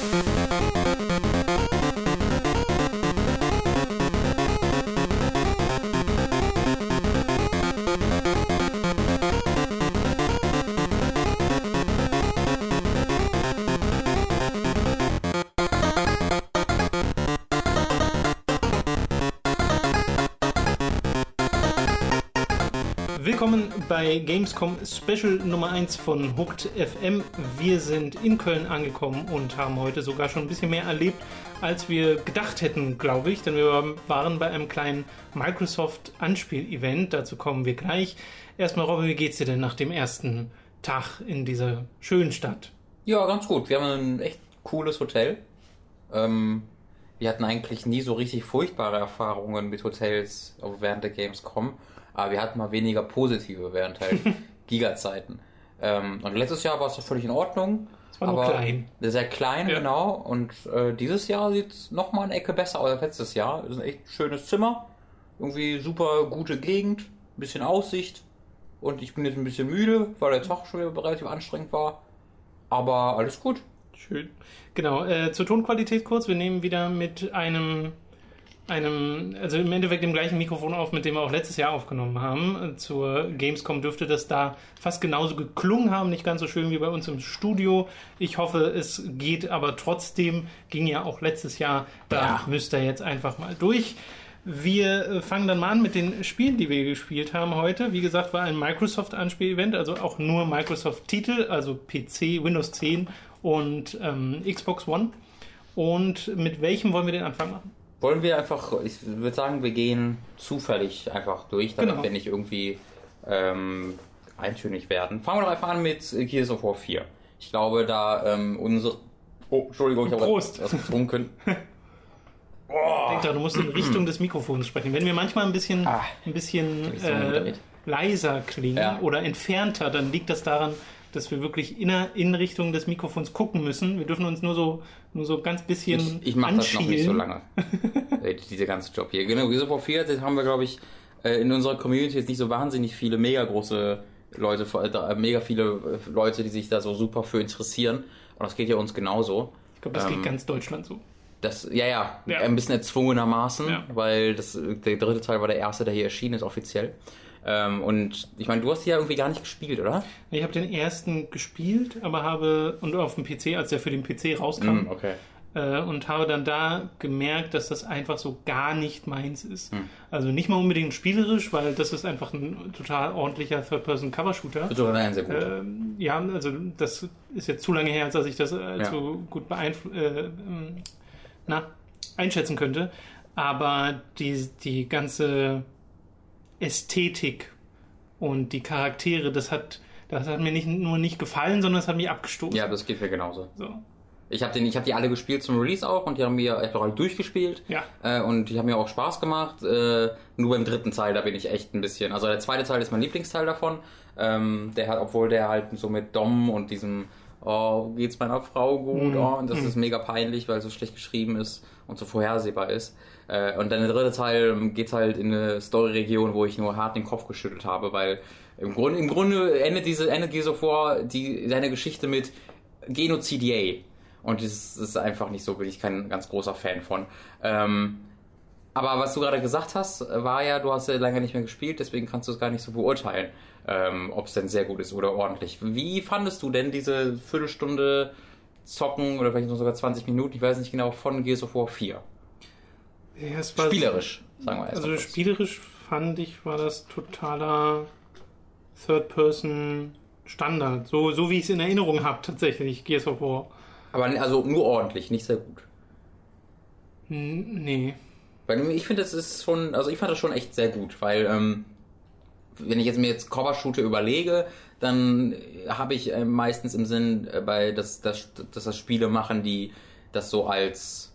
thank you bei Gamescom Special Nummer 1 von Hooked FM. Wir sind in Köln angekommen und haben heute sogar schon ein bisschen mehr erlebt, als wir gedacht hätten, glaube ich. Denn wir waren bei einem kleinen Microsoft-Anspiel-Event. Dazu kommen wir gleich. Erstmal, Robin, wie geht's dir denn nach dem ersten Tag in dieser schönen Stadt? Ja, ganz gut. Wir haben ein echt cooles Hotel. Ähm, wir hatten eigentlich nie so richtig furchtbare Erfahrungen mit Hotels während der Gamescom aber wir hatten mal weniger positive während halt Giga-Zeiten. Ähm, und letztes Jahr war es völlig in Ordnung. Es war aber nur klein. Sehr klein, ja. genau. Und äh, dieses Jahr sieht es nochmal eine Ecke besser aus als letztes Jahr. Es ist ein echt schönes Zimmer. Irgendwie super gute Gegend, bisschen Aussicht. Und ich bin jetzt ein bisschen müde, weil der Tag schon wieder relativ anstrengend war. Aber alles gut. Schön. Genau, äh, zur Tonqualität kurz. Wir nehmen wieder mit einem einem, also im Endeffekt dem gleichen Mikrofon auf, mit dem wir auch letztes Jahr aufgenommen haben. Zur Gamescom dürfte das da fast genauso geklungen haben, nicht ganz so schön wie bei uns im Studio. Ich hoffe, es geht aber trotzdem, ging ja auch letztes Jahr, da ja. müsst ihr jetzt einfach mal durch. Wir äh, fangen dann mal an mit den Spielen, die wir gespielt haben heute. Wie gesagt, war ein Microsoft-Anspiel-Event, also auch nur Microsoft-Titel, also PC, Windows 10 und ähm, Xbox One. Und mit welchem wollen wir den Anfang machen? Wollen wir einfach, ich würde sagen, wir gehen zufällig einfach durch, damit genau. wir nicht irgendwie ähm, eintönig werden. Fangen wir doch einfach an mit Gears of War 4. Ich glaube, da ähm, unsere. Oh, Entschuldigung, ich habe was getrunken. oh. Denk da, du musst in Richtung des Mikrofons sprechen. Wenn wir manchmal ein bisschen, ah, ein bisschen äh, leiser klingen ja. oder entfernter, dann liegt das daran, dass wir wirklich in, in Richtung des Mikrofons gucken müssen. Wir dürfen uns nur so, nur so ganz bisschen. Ich, ich mache das noch nicht so lange. Äh, dieser ganze Job hier. Genau, Gears of 4 haben wir, glaube ich, äh, in unserer Community jetzt nicht so wahnsinnig viele mega große Leute, äh, mega viele Leute, die sich da so super für interessieren. Und das geht ja uns genauso. Ich glaube, das ähm, geht ganz Deutschland so. Das, ja, ja, ja, ein bisschen erzwungenermaßen, ja. weil das, der dritte Teil war der erste, der hier erschienen ist, offiziell. Ähm, und ich meine, du hast die ja irgendwie gar nicht gespielt, oder? Ich habe den ersten gespielt, aber habe, und auf dem PC, als der für den PC rauskam, mm, okay. äh, und habe dann da gemerkt, dass das einfach so gar nicht meins ist. Mm. Also nicht mal unbedingt spielerisch, weil das ist einfach ein total ordentlicher Third-Person-Cover-Shooter. Sogar nein, sehr gut. Äh, ja, also das ist jetzt zu lange her, als dass ich das äh, ja. so gut äh, ähm, na, einschätzen könnte. Aber die, die ganze Ästhetik und die Charaktere, das hat, das hat mir nicht nur nicht gefallen, sondern es hat mich abgestoßen. Ja, das geht mir genauso. So. Ich habe hab die alle gespielt zum Release auch und die haben mir echt auch durchgespielt. Ja. Äh, und die haben mir auch Spaß gemacht. Äh, nur beim dritten Teil, da bin ich echt ein bisschen. Also der zweite Teil ist mein Lieblingsteil davon. Ähm, der hat, obwohl der halt so mit Dom und diesem oh, geht's meiner Frau gut, mhm. oh, und das mhm. ist mega peinlich, weil es so schlecht geschrieben ist und so vorhersehbar ist. Äh, und dann der dritte Teil geht halt in eine Story-Region, wo ich nur hart den Kopf geschüttelt habe, weil im Grunde, im Grunde endet diese, endet diese vor, die, seine Geschichte mit Genozid Und das ist einfach nicht so, bin ich kein ganz großer Fan von. Ähm, aber was du gerade gesagt hast, war ja, du hast ja lange nicht mehr gespielt, deswegen kannst du es gar nicht so beurteilen, ähm, ob es denn sehr gut ist oder ordentlich. Wie fandest du denn diese Viertelstunde Zocken oder vielleicht sogar 20 Minuten, ich weiß nicht genau, von Gears of War 4? Ja, spielerisch, sagen wir erst Also spielerisch fand ich, war das totaler Third-Person-Standard. So, so wie ich es in Erinnerung habe, tatsächlich, Gears of War. Aber also nur ordentlich, nicht sehr gut. N nee. Weil ich finde, das ist schon, also ich fand das schon echt sehr gut, weil ähm, wenn ich jetzt mir jetzt Covershooter überlege, dann habe ich äh, meistens im Sinn, äh, bei dass, dass, dass das Spiele machen, die das so als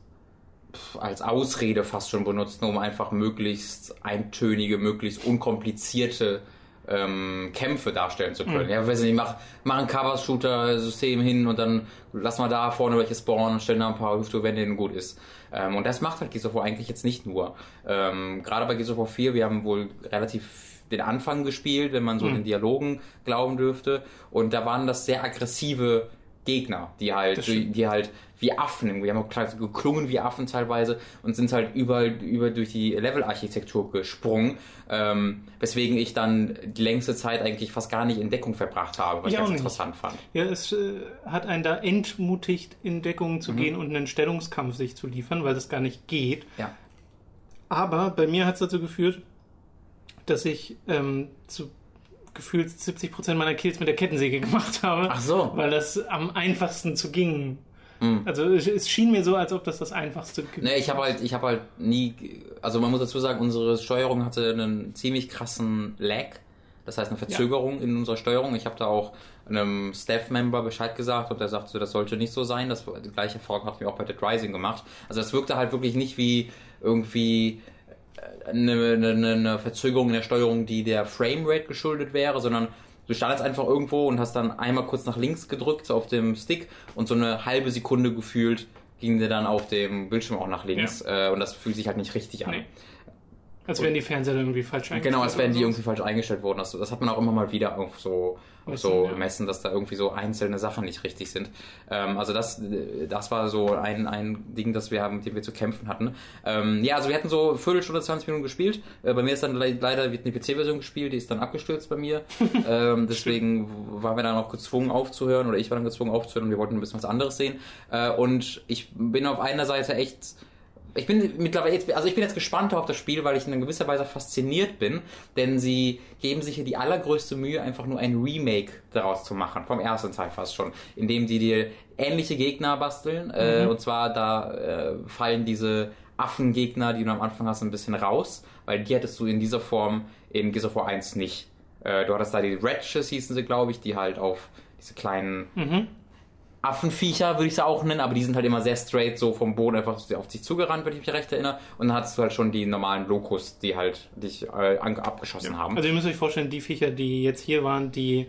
als Ausrede fast schon benutzen, um einfach möglichst eintönige, möglichst unkomplizierte ähm, Kämpfe darstellen zu können. Mhm. Ja, weiß nicht, mach, mach ein Cover-Shooter-System hin und dann lass mal da vorne welche spawnen und stellen da ein paar Hüftewände hin gut ist. Ähm, und das macht halt Gears of War eigentlich jetzt nicht nur. Ähm, Gerade bei Gears of War 4, wir haben wohl relativ den Anfang gespielt, wenn man so mhm. den Dialogen glauben dürfte. Und da waren das sehr aggressive Gegner, die halt, die, die halt wie Affen, wir haben auch geklungen wie Affen teilweise und sind halt überall über durch die Levelarchitektur gesprungen, ähm, weswegen ich dann die längste Zeit eigentlich fast gar nicht in Deckung verbracht habe, was ich, ich ganz interessant fand. Ja, es äh, hat einen da entmutigt, in Deckung zu mhm. gehen und einen Stellungskampf sich zu liefern, weil das gar nicht geht. Ja. Aber bei mir hat es dazu geführt, dass ich ähm, zu gefühlt 70% meiner Kills mit der Kettensäge gemacht habe. Ach so. Weil das am einfachsten zu ging. Mhm. Also es schien mir so, als ob das das einfachste Nee, ich habe halt, ich habe halt nie, also man muss dazu sagen, unsere Steuerung hatte einen ziemlich krassen Lag. Das heißt eine Verzögerung ja. in unserer Steuerung. Ich habe da auch einem Staff-Member Bescheid gesagt und der sagte, das sollte nicht so sein. Das die gleiche Erfahrung hatten wir auch bei Dead Rising gemacht. Also es wirkte halt wirklich nicht wie irgendwie eine, eine, eine Verzögerung in der Steuerung, die der Framerate geschuldet wäre, sondern du standest einfach irgendwo und hast dann einmal kurz nach links gedrückt auf dem Stick und so eine halbe Sekunde gefühlt ging der dann auf dem Bildschirm auch nach links ja. äh, und das fühlt sich halt nicht richtig an. Nee. Als wären die Fernseher irgendwie falsch eingestellt. Genau, als wären die irgendwie falsch eingestellt worden. Das, das hat man auch immer mal wieder auf so, auf so ja. messen, dass da irgendwie so einzelne Sachen nicht richtig sind. Ähm, also das, das war so ein, ein Ding, das wir haben, mit dem wir zu kämpfen hatten. Ähm, ja, also wir hatten so Viertelstunde, 20 Minuten gespielt. Äh, bei mir ist dann leider wird eine PC-Version gespielt, die ist dann abgestürzt bei mir. ähm, deswegen waren wir dann auch gezwungen aufzuhören oder ich war dann gezwungen aufzuhören und wir wollten ein bisschen was anderes sehen. Äh, und ich bin auf einer Seite echt ich bin mittlerweile jetzt, also ich bin jetzt gespannt auf das Spiel, weil ich in gewisser Weise fasziniert bin, denn sie geben sich hier die allergrößte Mühe, einfach nur ein Remake daraus zu machen, vom ersten Teil fast schon, indem die dir ähnliche Gegner basteln, äh, mhm. äh, und zwar da äh, fallen diese Affengegner, die du am Anfang hast, ein bisschen raus, weil die hättest du in dieser Form in Gears of War 1 nicht. Äh, du hattest da die Ratches, hießen sie, glaube ich, die halt auf diese kleinen mhm. Affenviecher, würde ich sie auch nennen, aber die sind halt immer sehr straight so vom Boden einfach auf sich zugerannt, wenn ich mich recht erinnere. Und dann hattest du halt schon die normalen Lokus, die halt dich äh, abgeschossen ja. haben. Also ihr müsst euch vorstellen, die Viecher, die jetzt hier waren, die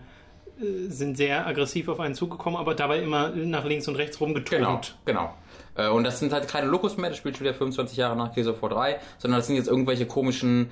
äh, sind sehr aggressiv auf einen zugekommen, aber dabei immer nach links und rechts rumgeturnt. Genau, genau. Äh, und das sind halt keine Lokus mehr, das spielt schon wieder 25 Jahre nach Gears of War 3, sondern das sind jetzt irgendwelche komischen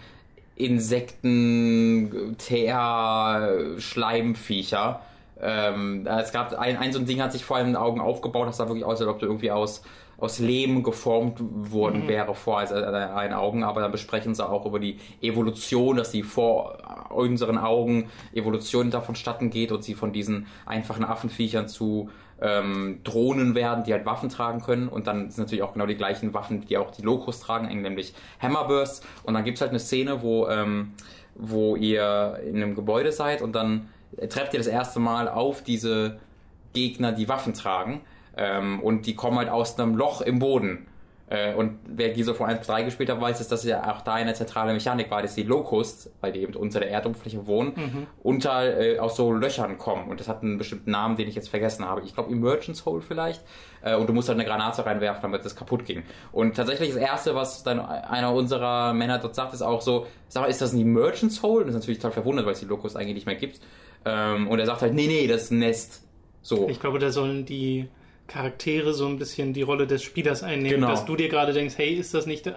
Insekten, Teer, Schleimviecher ähm, es gab ein, ein so ein Ding hat sich vor den Augen aufgebaut, das sah wirklich aus, als ob du irgendwie aus, aus Lehm geformt worden mhm. wäre vor also deinen Augen, aber dann besprechen sie auch über die Evolution, dass sie vor unseren Augen Evolution davon statten geht und sie von diesen einfachen Affenviechern zu ähm, Drohnen werden, die halt Waffen tragen können. Und dann sind natürlich auch genau die gleichen Waffen, die auch die Locus tragen, nämlich Hammerbursts und dann gibt es halt eine Szene, wo, ähm, wo ihr in einem Gebäude seid und dann trefft ihr das erste Mal auf diese Gegner, die Waffen tragen. Ähm, und die kommen halt aus einem Loch im Boden. Äh, und wer Gears War 1 bis 3 gespielt hat, weiß, dass das ja auch da eine zentrale Mechanik war, dass die Locusts, weil die eben unter der Erdoberfläche wohnen, mhm. unter äh, aus so Löchern kommen. Und das hat einen bestimmten Namen, den ich jetzt vergessen habe. Ich glaube Emergence Hole vielleicht. Äh, und du musst halt eine Granate reinwerfen, damit das kaputt ging. Und tatsächlich das Erste, was dann einer unserer Männer dort sagt, ist auch so, sag mal, ist das ein Emergence Hole? Und das ist natürlich total verwundert, weil es die Locust eigentlich nicht mehr gibt. Ähm, und er sagt halt, nee, nee, das ist ein Nest. So. Ich glaube, da sollen die Charaktere so ein bisschen die Rolle des Spielers einnehmen, genau. dass du dir gerade denkst, hey, ist das nicht,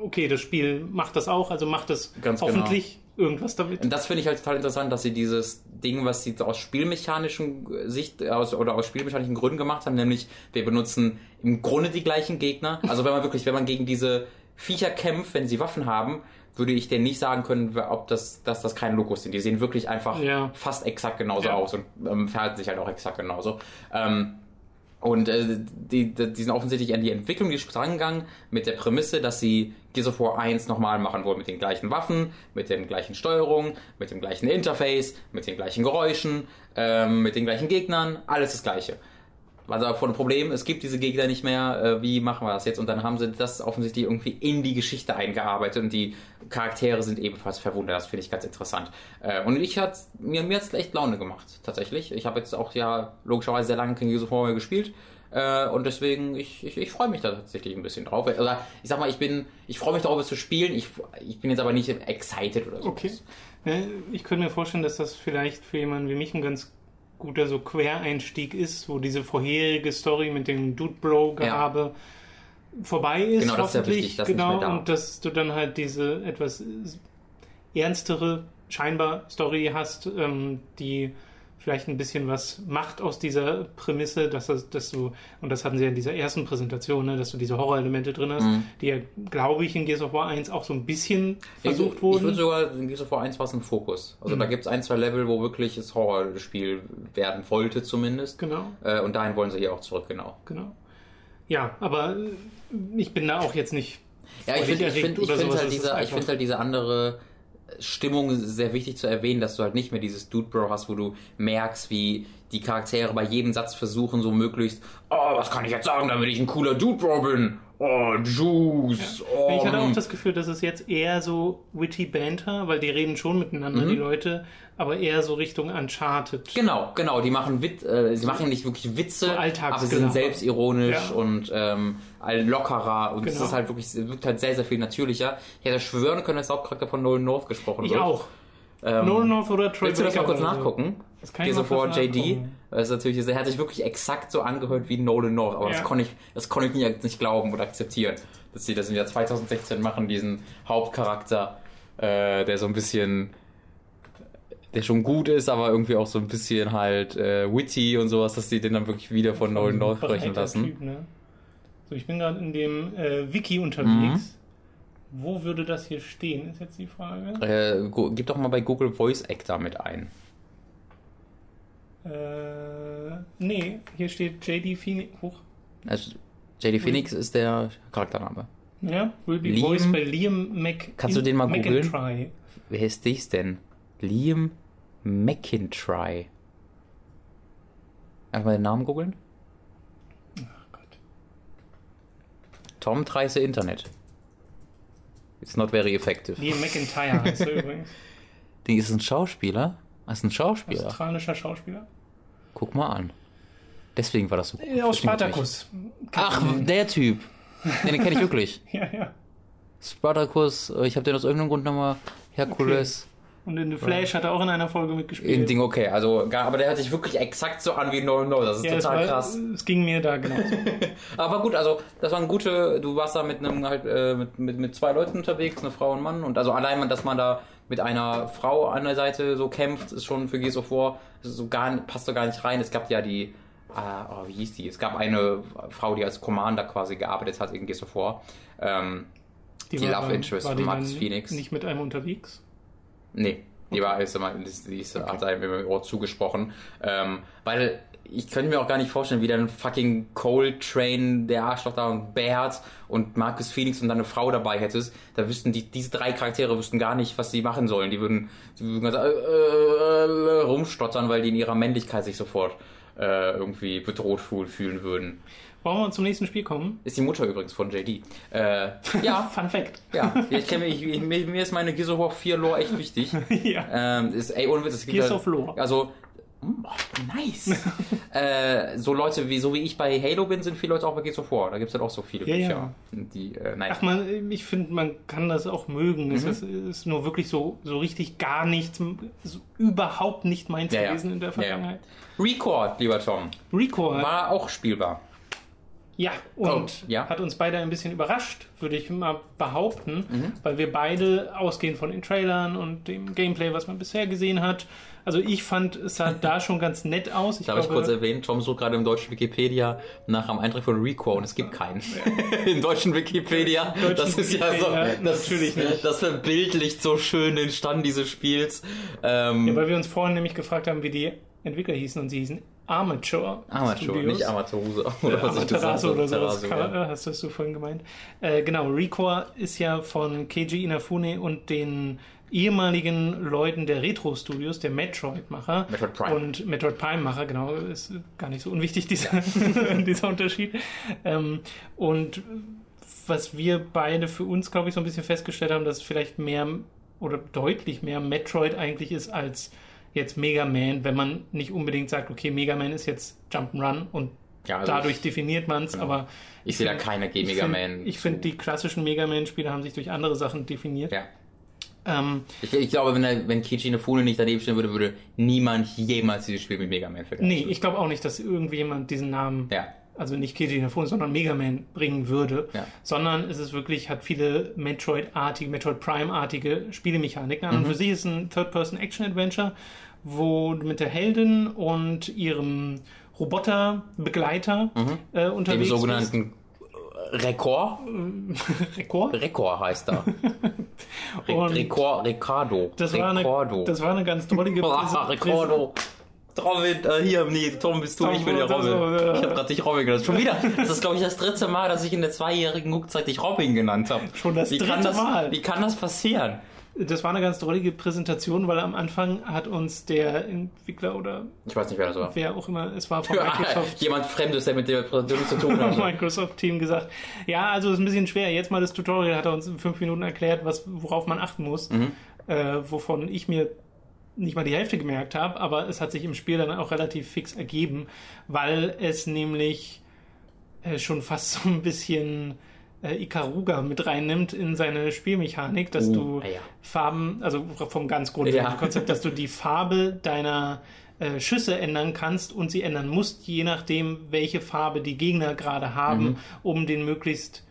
okay, das Spiel macht das auch, also macht das Ganz genau. hoffentlich genau. irgendwas damit. Und das finde ich halt total interessant, dass sie dieses Ding, was sie aus spielmechanischen Sicht aus, oder aus spielmechanischen Gründen gemacht haben, nämlich wir benutzen im Grunde die gleichen Gegner. Also wenn man wirklich, wenn man gegen diese Viecher kämpft, wenn sie Waffen haben, würde ich dir nicht sagen können, ob das, dass das keine Logos sind. Die sehen wirklich einfach ja. fast exakt genauso ja. aus und ähm, verhalten sich halt auch exakt genauso. Ähm, und äh, die, die, sind offensichtlich an die Entwicklung die drangegangen mit der Prämisse, dass sie Gears of War 1 nochmal machen wollen mit den gleichen Waffen, mit den gleichen Steuerungen, mit dem gleichen Interface, mit den gleichen Geräuschen, ähm, mit den gleichen Gegnern, alles das gleiche also vor dem Problem, es gibt diese Gegner nicht mehr, äh, wie machen wir das jetzt? Und dann haben sie das offensichtlich irgendwie in die Geschichte eingearbeitet und die Charaktere sind ebenfalls verwundert. Das finde ich ganz interessant. Äh, und ich hat mir, mir hat's echt Laune gemacht, tatsächlich. Ich habe jetzt auch ja logischerweise sehr lange kein Gears of gespielt. Äh, und deswegen, ich, ich, ich freue mich da tatsächlich ein bisschen drauf. Oder ich sag mal, ich bin, ich freue mich darauf, es zu spielen. Ich, ich bin jetzt aber nicht excited oder so. Okay. Ich könnte mir vorstellen, dass das vielleicht für jemanden wie mich ein ganz guter so Quereinstieg ist, wo diese vorherige Story mit dem Dude Bro Gehabe ja. vorbei ist. Genau, das ist ja wichtig, das genau, da. und dass du dann halt diese etwas ernstere scheinbar Story hast, ähm, die vielleicht ein bisschen was macht aus dieser Prämisse, dass, das, dass du, und das hatten sie ja in dieser ersten Präsentation, ne, dass du diese Horrorelemente drin hast, Mhm. die ja, glaube ich, in Gears of War 1 auch so ein bisschen versucht ich, wurden. Ich würde sogar in Gears of War 1 war es ein Fokus. Also Mhm. da gibt es ein, zwei Level, wo wirklich das Horrorspiel werden wollte zumindest. genau. Äh, und dahin wollen sie hier auch zurück, genau. Genau. Ja, aber äh, ich bin da auch jetzt nicht. Ja, ich finde ich find, ich find halt, diese, ich find halt diese andere Stimmung sehr wichtig zu erwähnen, dass du halt nicht mehr dieses Dude Bro hast, wo du merkst, wie die Charaktere bei jedem Satz versuchen, so möglichst, oh, was kann ich jetzt sagen, damit ich ein cooler Dude Bro bin? Oh, Juice. Oh, Ich hatte auch das Gefühl, dass es jetzt eher so witty Banter, weil die reden schon miteinander, Mhm. die Leute, aber eher so Richtung Uncharted. Genau, genau. Die machen Wit äh, sie machen nicht wirklich Witze, So aber sie sind selbstironisch Ja. und ähm, lockerer und es Genau. ist halt wirklich, es wirkt halt sehr, sehr viel natürlicher. Ich hätte schwören können, dass der Hauptcharakter von Nolan North gesprochen Ich wird. auch. Ähm, Nolan North oder Troy Willst du das mal kurz oder so. nachgucken? Das kann ich Gears of War JD. Das ist natürlich, er hat sich wirklich exakt so angehört wie Nolan North, aber Ja. das konnte ich, das konnte ich nicht, nicht glauben oder akzeptieren, dass sie das im Jahr 2016 machen, diesen Hauptcharakter, äh, der so ein bisschen, der schon gut ist, aber irgendwie auch so ein bisschen halt äh, witty und sowas, dass sie den dann wirklich wieder von Nolan North sprechen lassen. Typ, ne? So, ich bin gerade in dem äh, Wiki Mhm. Wo würde das hier stehen, ist jetzt die Frage. Äh, gib doch mal bei Google Voice Actor mit ein. Äh, nee, hier steht JD Phoenix. Hoch. Also, JD Phoenix ist der Charaktername. Ja, will be Liam- voiced by Liam Mc Kannst du den mal googeln? Wer ist dies denn? Liam McIntyre. Einfach mal den Namen googeln. Ach Gott. Tom Treise Internet. It's not very effective. Liam McIntyre heißt er übrigens. Die ist ein Schauspieler. Ist ein Schauspieler. Australischer Schauspieler. Guck mal an. Deswegen war das so. Äh, Aus Spartacus. Ach, der Typ. Den kenne ich wirklich. Ja, ja. Spartacus, äh, ich habe den aus irgendeinem Grund nochmal. Herkules. Und in The Flash hat er auch in einer Folge mitgespielt. Ding okay, also aber der hört sich wirklich exakt so an wie No No, das ist ja, es, total war, krass. es ging mir da genauso. Aber gut, also das waren gute, du warst da mit einem halt äh, mit, mit, mit zwei Leuten unterwegs, eine Frau und ein Mann und also allein, dass man da mit einer Frau an der Seite so kämpft, ist schon für Gears of War so gar passt so gar nicht rein. Es gab ja die ah, oh, wie hieß die? Es gab eine Frau, die als Commander quasi gearbeitet hat in Gears of War. Ähm, Die war- Love Interest war von die dann Phoenix. Nicht mit einem unterwegs. Nee, die war ist immer, die, ist- die ist, hat einem im Ohr zugesprochen. Ähm, weil ich könnte mir auch gar nicht vorstellen, wie dann fucking Coltrane, der Arschloch da und Bert und Marcus Phoenix und dann eine Frau dabei hättest. Da wüssten die, diese drei Charaktere wüssten gar nicht, was sie machen sollen. Die würden, die würden ganz, äh, äh, äh, rumstottern, weil die in ihrer Männlichkeit sich sofort äh, irgendwie bedroht fühl- fühlen würden. Wollen wir zum nächsten Spiel kommen? Ist die Mutter übrigens von JD. Äh, ja, Fun Fact. ja. Ich kenne mich, ich, mir, ist meine Gears of War 4 Lore echt wichtig. ja. Ähm, ist, ey, ohne Witz, es gibt Gears halt- of Lore. Also, oh, nice. äh, so Leute, wie, so wie ich bei Halo bin, sind viele Leute auch bei Gears of War. Da gibt es halt auch so viele Ja, Bücher. ja. Die, äh, nein. Ach man, ich finde, man kann das auch mögen. Mhm. Es ist, ist nur wirklich so, so richtig gar nichts, so überhaupt nicht meins Ja, gewesen in der Ja, ja. Vergangenheit. Record, lieber Tom, Record, war auch spielbar. Ja, und Oh, ja. hat uns beide ein bisschen überrascht, würde ich mal behaupten, Mhm. weil wir beide ausgehend von den Trailern und dem Gameplay, was man bisher gesehen hat. Also ich fand, es sah da schon ganz nett aus. Ich Darf ich glaube, kurz erwähnen, Tom sucht gerade im deutschen Wikipedia nach einem Eintrag von Record und es gibt keinen. Im deutschen Wikipedia. Deutschen das ist ja so. Wikipedia, Das, natürlich nicht. Das verbildlicht so schön den Stand dieses Spiels. Ähm, ja, weil wir uns vorhin nämlich gefragt haben, wie die Entwickler hießen und sie hießen Amateur. Amateur, Studios. nicht Amateuruse. Oder was ich gesagt Amaterasu oder sowas, kann, ja. äh, hast das du vorhin gemeint. Äh, genau, Recore ist ja von Keiji Inafune und den ehemaligen Leuten der Retro-Studios, der Metroid-Macher. Metroid Prime. Und Metroid Prime-Macher, genau, ist gar nicht so unwichtig, dieser, dieser Unterschied. Ähm, und was wir beide für uns, glaube ich, so ein bisschen festgestellt haben, dass vielleicht mehr oder deutlich mehr Metroid eigentlich ist als jetzt Mega Man, wenn man nicht unbedingt sagt, okay, Mega Man ist jetzt Jump'n'Run und Ja, also dadurch ich- definiert man es, genau. aber Ich sehe da find- keine ich G-Mega find- Man. Ich finde, die klassischen Mega Man-Spiele haben sich durch andere Sachen definiert. Ja. Ähm, Ich, ich glaube, wenn, er, wenn Kichi Inafune nicht daneben stehen würde, würde niemand jemals dieses Spiel mit Mega Man vergleichen. nee, ich glaube auch nicht, dass irgendjemand diesen Namen, Ja. Also nicht Keiji Inafune, sondern Mega Man bringen würde, Ja. sondern es ist wirklich, hat viele Metroid-artige, Metroid Prime-artige Spielemechaniken an. Und Mhm. für sich ist es ein Third-Person-Action-Adventure wo du mit der Heldin und ihrem Roboterbegleiter äh, Dem unterwegs sogenannten Rekord. bist. Rekord? Rekord heißt er. Re Rekord, Ricardo. Das war, eine, das war eine ganz drollige Ah, Präse- Ricardo. Robin, äh, hier, nee, Tom bist du, Tom, ich bin der Robin. das- Ich habe gerade dich Robin genannt. Schon wieder. Das ist, glaube ich, das dritte Mal, dass ich in der zweijährigen Guckzeit dich Robin genannt habe. Schon das wie kann dritte das, Mal. Wie kann das passieren? Das war eine ganz drollige Präsentation, weil am Anfang hat uns der Entwickler oder Ich weiß nicht, wer das war. wer auch immer es war von Microsoft Jemand Fremdes, der mit der Präsentation zu tun hat. Microsoft-Team gesagt, ja, also ist ein bisschen schwer. Jetzt mal das Tutorial hat er uns in fünf Minuten erklärt, was, worauf man achten muss, Mhm. äh, wovon ich mir nicht mal die Hälfte gemerkt habe, aber es hat sich im Spiel dann auch relativ fix ergeben, weil es nämlich äh, schon fast so ein bisschen äh, Ikaruga mit reinnimmt in seine Spielmechanik, dass Uh, du ja. Farben, also vom ganz grundlegenden Ja. Konzept, dass du die Farbe deiner äh, Schüsse ändern kannst und sie ändern musst, je nachdem, welche Farbe die Gegner gerade haben, Mhm. um den möglichst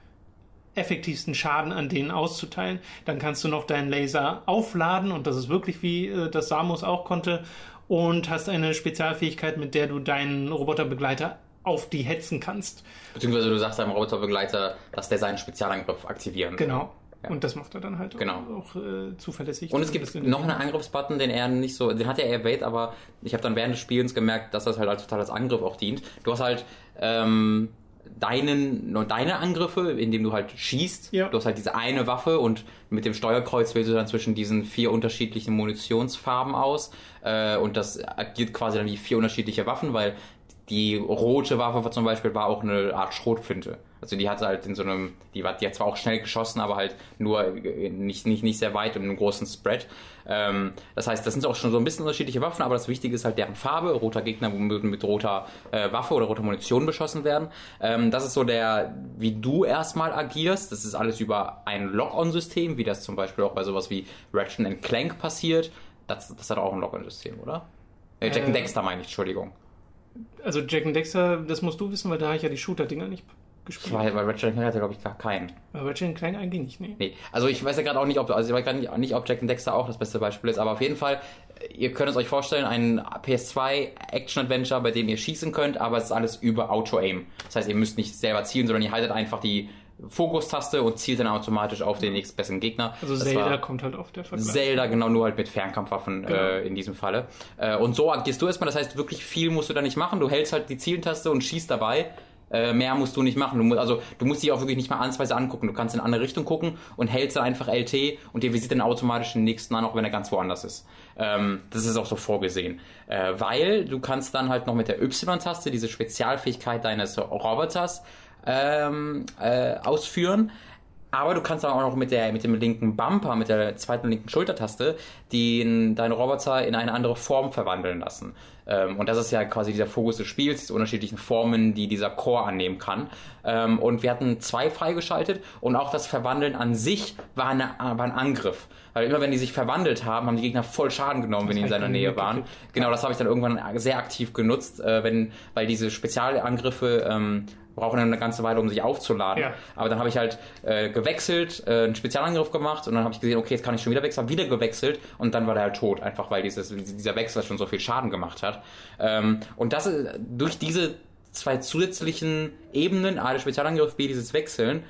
effektivsten Schaden an denen auszuteilen. Dann kannst du noch deinen Laser aufladen und das ist wirklich wie äh, das Samus auch konnte und hast eine Spezialfähigkeit, mit der du deinen Roboterbegleiter auf die hetzen kannst. Beziehungsweise du sagst deinem Roboterbegleiter, dass der seinen Spezialangriff aktivieren kann. Genau. Ja. Und das macht er dann halt Genau. auch, auch äh, zuverlässig. Und es gibt noch einen Angriffsbutton, den er nicht so, den hat er erwähnt, aber ich habe dann während des Spielens gemerkt, dass das halt als total als Angriff auch dient. Du hast halt ähm, deinen, nur deine Angriffe, indem du halt schießt. Ja. Du hast halt diese eine Waffe und mit dem Steuerkreuz wählst du dann zwischen diesen vier unterschiedlichen Munitionsfarben aus. Äh, und das agiert quasi dann wie vier unterschiedliche Waffen, weil die rote Waffe zum Beispiel war auch eine Art Schrotflinte. Also die hatte halt in so einem, die, war, die hat zwar auch schnell geschossen, aber halt nur äh, nicht, nicht, nicht sehr weit und in einem großen Spread. Ähm, das heißt, das sind auch schon so ein bisschen unterschiedliche Waffen, aber das Wichtige ist halt deren Farbe. Roter Gegner würden mit roter äh, Waffe oder roter Munition beschossen werden. Ähm, das ist so der, wie du erstmal agierst. Das ist alles über ein Lock-on-System, wie das zum Beispiel auch bei sowas wie Ratchet Clank passiert. Das, das hat auch ein Lock-on-System, oder? Äh, Jack and Äh, Dexter meine ich, Entschuldigung. Also Jack and Dexter, das musst du wissen, weil da habe ich ja die Shooter-Dinger nicht gespielt. Weil bei Ratchet Clank hat er, glaube ich, gar keinen. Aber Ratchet Clank eigentlich nicht, nee. Nee, also ich weiß ja gerade auch nicht, ob also ich weiß nicht, nicht, ob Jack and Dexter auch das beste Beispiel ist, aber auf jeden Fall, ihr könnt es euch vorstellen, ein PS2 Action Adventure, bei dem ihr schießen könnt, aber es ist alles über Auto Aim. Das heißt, ihr müsst nicht selber zielen, sondern ihr haltet einfach die Fokustaste und zielt dann automatisch auf den nächstbesten Gegner. Also Das Zelda kommt halt auf der Vergleich. Zelda, genau, nur halt mit Fernkampfwaffen Genau. äh, in diesem Falle. Äh, und so agierst du erstmal, das heißt, wirklich viel musst du da nicht machen. Du hältst halt die Zieltaste und schießt dabei. Äh, mehr musst du nicht machen. Du musst, also du musst dich auch wirklich nicht mal ansatzweise angucken. Du kannst in eine andere Richtung gucken und hältst dann einfach LT und dir visiert dann automatisch den nächsten an, auch wenn er ganz woanders ist. Ähm, das ist auch so vorgesehen. Äh, weil du kannst dann halt noch mit der Y-Taste diese Spezialfähigkeit deines Roboters ähm, äh, ausführen. Aber du kannst dann auch noch mit, der, mit dem linken Bumper, mit der zweiten linken Schultertaste, den, deinen Roboter in eine andere Form verwandeln lassen. Ähm, und das ist ja quasi dieser Fokus des Spiels, diese unterschiedlichen Formen, die dieser Core annehmen kann. Ähm, und wir hatten zwei freigeschaltet und auch das Verwandeln an sich war, eine, war ein Angriff. Weil immer wenn die sich verwandelt haben, haben die Gegner voll Schaden genommen, wenn die in seiner Nähe waren. Genau, das habe ich dann irgendwann sehr aktiv genutzt, äh, wenn, weil diese Spezialangriffe ähm, brauchen dann eine ganze Weile, um sich aufzuladen. Ja. Aber dann habe ich halt äh, gewechselt, äh, einen Spezialangriff gemacht und dann habe ich gesehen, okay, jetzt kann ich schon wieder wechseln, wieder gewechselt und dann war der halt tot, einfach weil dieses, dieser Wechsel schon so viel Schaden gemacht hat. Ähm, und das ist, durch diese zwei zusätzlichen Ebenen, A, der Spezialangriff, B, dieses Wechseln,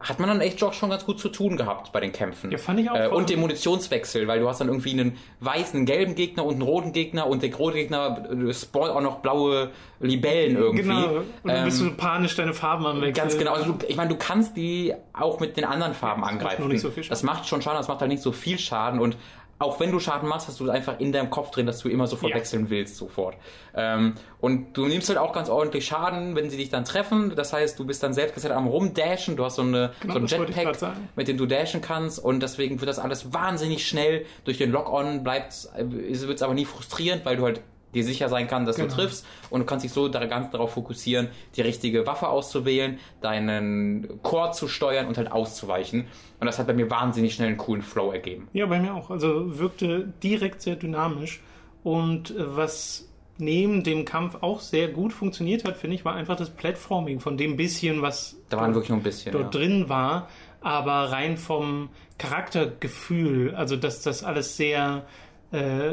hat man dann echt auch schon ganz gut zu tun gehabt bei den Kämpfen. Ja, fand ich auch Äh, und den Munitionswechsel, weil du hast dann irgendwie einen weißen, gelben Gegner und einen roten Gegner und der rote Gegner äh, spawnt auch noch blaue Libellen irgendwie. Genau. Und dann bist Ähm, du panisch deine Farben am Wechseln. Ganz genau. Also du, ich meine, du kannst die auch mit den anderen Farben das macht angreifen. nur nicht so viel Schaden. Das macht schon Schaden, das macht halt nicht so viel Schaden und auch wenn du Schaden machst, hast du einfach in deinem Kopf drin, dass du immer sofort Ja. wechseln willst, sofort. Ähm, und du nimmst halt auch ganz ordentlich Schaden, wenn sie dich dann treffen. Das heißt, du bist dann selbst gesagt am rumdashen. Du hast so, eine, Genau, so ein das wollte ich Jetpack, mit dem du dashen kannst. Und deswegen wird das alles wahnsinnig schnell. Durch den Lock-on bleibt wird es aber nie frustrierend, weil du halt dir sicher sein kann, dass Genau. du triffst und du kannst dich so da ganz darauf fokussieren, die richtige Waffe auszuwählen, deinen Core zu steuern und halt auszuweichen. Und das hat bei mir wahnsinnig schnell einen coolen Flow ergeben. Ja, bei mir auch. Also wirkte direkt sehr dynamisch. Und äh, was neben dem Kampf auch sehr gut funktioniert hat, finde ich, war einfach das Platforming von dem bisschen, was Da waren wirklich nur ein bisschen. dort Ja. drin war, aber rein vom Charaktergefühl, also dass das alles sehr äh,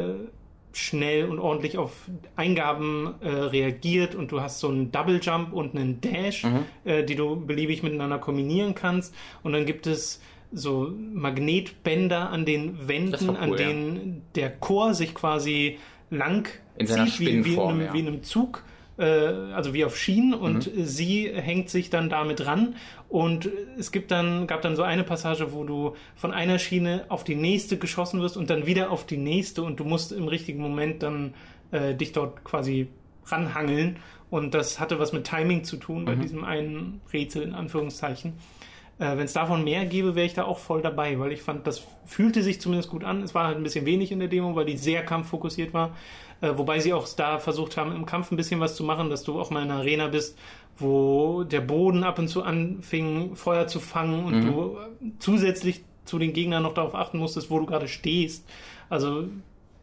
schnell und ordentlich auf Eingaben äh, reagiert und du hast so einen Double Jump und einen Dash, Mhm. äh, die du beliebig miteinander kombinieren kannst. Und dann gibt es so Magnetbänder an den Wänden, cool, an ja. denen der Chor sich quasi lang In zieht, wie, wie, in einem, ja. wie in einem Zug. Äh, Also wie auf Schienen und Mhm. sie hängt sich dann damit ran und es gibt dann, gab dann so eine Passage, wo du von einer Schiene auf die nächste geschossen wirst und dann wieder auf die nächste und du musst im richtigen Moment dann äh, dich dort quasi ranhangeln und das hatte was mit Timing zu tun Mhm. bei diesem einen Rätsel in Anführungszeichen. Äh, Wenn es davon mehr gäbe, wäre ich da auch voll dabei, weil ich fand, das fühlte sich zumindest gut an. Es war halt ein bisschen wenig in der Demo, weil die sehr kampffokussiert war. Äh, wobei sie auch da versucht haben, im Kampf ein bisschen was zu machen, dass du auch mal in einer Arena bist, wo der Boden ab und zu anfing, Feuer zu fangen und du äh, zusätzlich zu den Gegnern noch darauf achten musstest, wo du gerade stehst. Also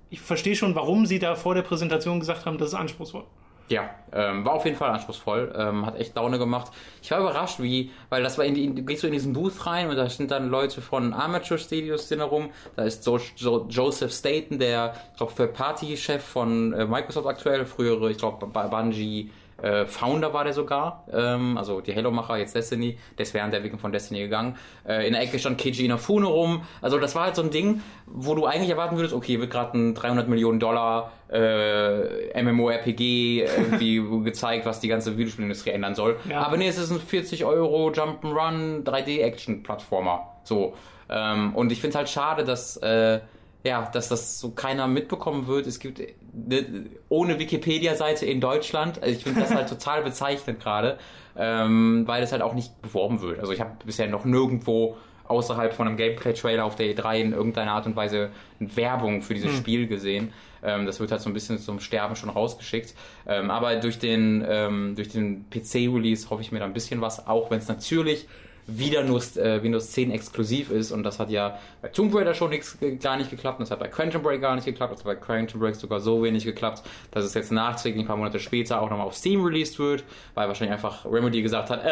ich verstehe schon, warum sie da vor der Präsentation gesagt haben, das ist anspruchsvoll. Ja, ähm, war auf jeden Fall anspruchsvoll, ähm, hat echt Laune gemacht. Ich war überrascht, wie, weil das war in die, du gehst so in diesen Booth rein und da sind dann Leute von Amateur Studios drin herum. Da ist so, so Joseph Staten, der, ich glaube, für Party-Chef von äh, Microsoft aktuell, frühere, ich glaube, Bungie äh, Founder war der sogar, ähm, also die Halo-Macher, jetzt Destiny, der ist während der Entwicklung von Destiny gegangen. Äh, in der Ecke stand Keiji Inafune rum. Also das war halt so ein Ding, wo du eigentlich erwarten würdest, okay, wird gerade ein 300 Millionen Dollar äh, MMORPG irgendwie gezeigt, was die ganze Videospielindustrie ändern soll. Ja. Aber nee, es ist ein 40 Euro Jump'n'Run 3D-Action-Plattformer. So. Ähm, und ich finde halt schade, dass äh, ja, dass das so keiner mitbekommen wird. Es gibt ne, ohne Wikipedia-Seite in Deutschland. Also ich finde das halt total bezeichnend gerade, ähm, weil es halt auch nicht beworben wird. Also ich habe bisher noch nirgendwo außerhalb von einem Gameplay-Trailer auf der E3 in irgendeiner Art und Weise Werbung für dieses Spiel gesehen. Ähm, das wird halt so ein bisschen zum Sterben schon rausgeschickt. Ähm, aber durch den, ähm, durch den PC-Release hoffe ich mir da ein bisschen was, auch wenn es natürlich wieder nur äh, Windows 10 exklusiv ist und das hat ja bei Tomb Raider schon nix, äh, gar nicht geklappt, und das hat bei Quantum Break gar nicht geklappt, das hat bei Quantum Break sogar so wenig geklappt, dass es jetzt nachträglich ein paar Monate später auch nochmal auf Steam released wird, weil wahrscheinlich einfach Remedy gesagt hat, äh,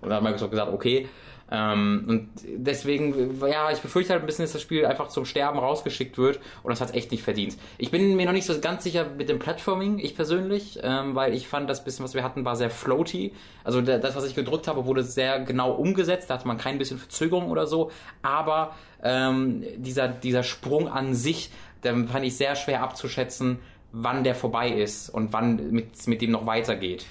und dann hat Microsoft gesagt, okay, ähm, und deswegen, ja, ich befürchte halt ein bisschen, dass das Spiel einfach zum Sterben rausgeschickt wird und das hat echt nicht verdient. Ich bin mir noch nicht so ganz sicher mit dem Platforming, ich persönlich, ähm, weil ich fand, das bisschen, was wir hatten, war sehr floaty. Also das, was ich gedrückt habe, wurde sehr genau umgesetzt, da hatte man kein bisschen Verzögerung oder so, aber ähm, dieser, dieser Sprung an sich, den fand ich sehr schwer abzuschätzen, wann der vorbei ist und wann mit, mit dem noch weitergeht.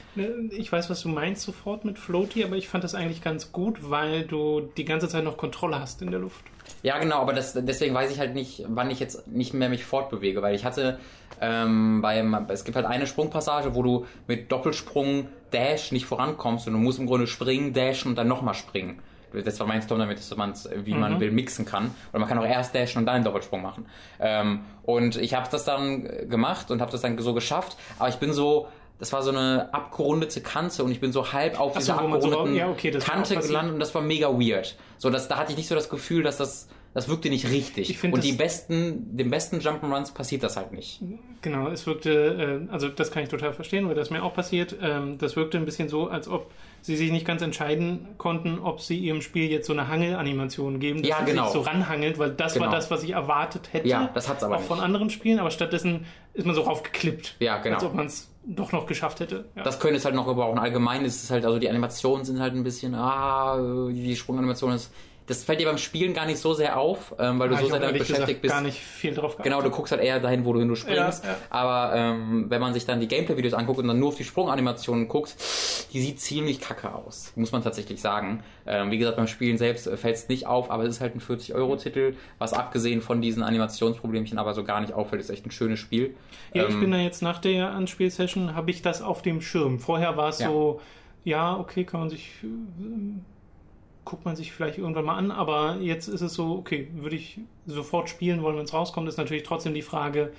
Ich weiß, was du meinst sofort mit Floaty, aber ich fand das eigentlich ganz gut, weil du die ganze Zeit noch Kontrolle hast in der Luft. Ja, genau, aber das, deswegen weiß ich halt nicht, wann ich jetzt nicht mehr mich fortbewege, weil ich hatte ähm, beim, es gibt halt eine Sprungpassage, wo du mit Doppelsprung Dash nicht vorankommst und du musst im Grunde springen, dashen und dann nochmal springen. Das war mein Tom damit, dass man wie man will, mixen kann. Oder man kann auch erst dashen und dann einen Doppelsprung machen. Ähm, und ich habe das dann gemacht und habe das dann so geschafft, aber ich bin so, das war so eine abgerundete Kante und ich bin so halb auf Ach so, dieser so abgerundeten raus- ja, okay, Kante gelandet und das war mega weird. So, das, da hatte ich nicht so das Gefühl, dass das, das wirkte nicht richtig. Ich und die besten, den besten Jump'n'Runs passiert das halt nicht. Genau, es wirkte, äh, also das kann ich total verstehen, weil das mir auch passiert. Ähm, das wirkte ein bisschen so, als ob sie sich nicht ganz entscheiden konnten, ob sie ihrem Spiel jetzt so eine Hangelanimation geben, dass Ja, genau. sich so ranhangelt, weil das Genau. war das, was ich erwartet hätte. Ja, das hat's aber Auch nicht. von anderen Spielen, aber stattdessen ist man so raufgeklippt. Ja, genau. Als ob man es doch noch geschafft hätte. Ja. Das könnte es halt noch gebrauchen. Allgemein ist es halt, also die Animationen sind halt ein bisschen, ah, die Sprunganimation ist, das fällt dir beim Spielen gar nicht so sehr auf, ähm, weil du Ah, so sehr damit beschäftigt bist. gar nicht viel drauf Genau, du guckst halt eher dahin, wo du, du springst. Ja, ja. Aber ähm, wenn man sich dann die Gameplay-Videos anguckt und dann nur auf die Sprunganimationen guckt, die sieht ziemlich kacke aus, muss man tatsächlich sagen. Ähm, wie gesagt, beim Spielen selbst fällt es nicht auf, aber es ist halt ein 40-Euro-Titel, was abgesehen von diesen Animationsproblemchen aber so gar nicht auffällt, ist echt ein schönes Spiel. Ja, ich Ähm, bin da jetzt nach der Anspielsession, habe ich das auf dem Schirm. Vorher war es Ja. so, ja, okay, kann man sich, äh, guckt man sich vielleicht irgendwann mal an, aber jetzt ist es so, okay, würde ich sofort spielen wollen, wenn es rauskommt, ist natürlich trotzdem die Frage,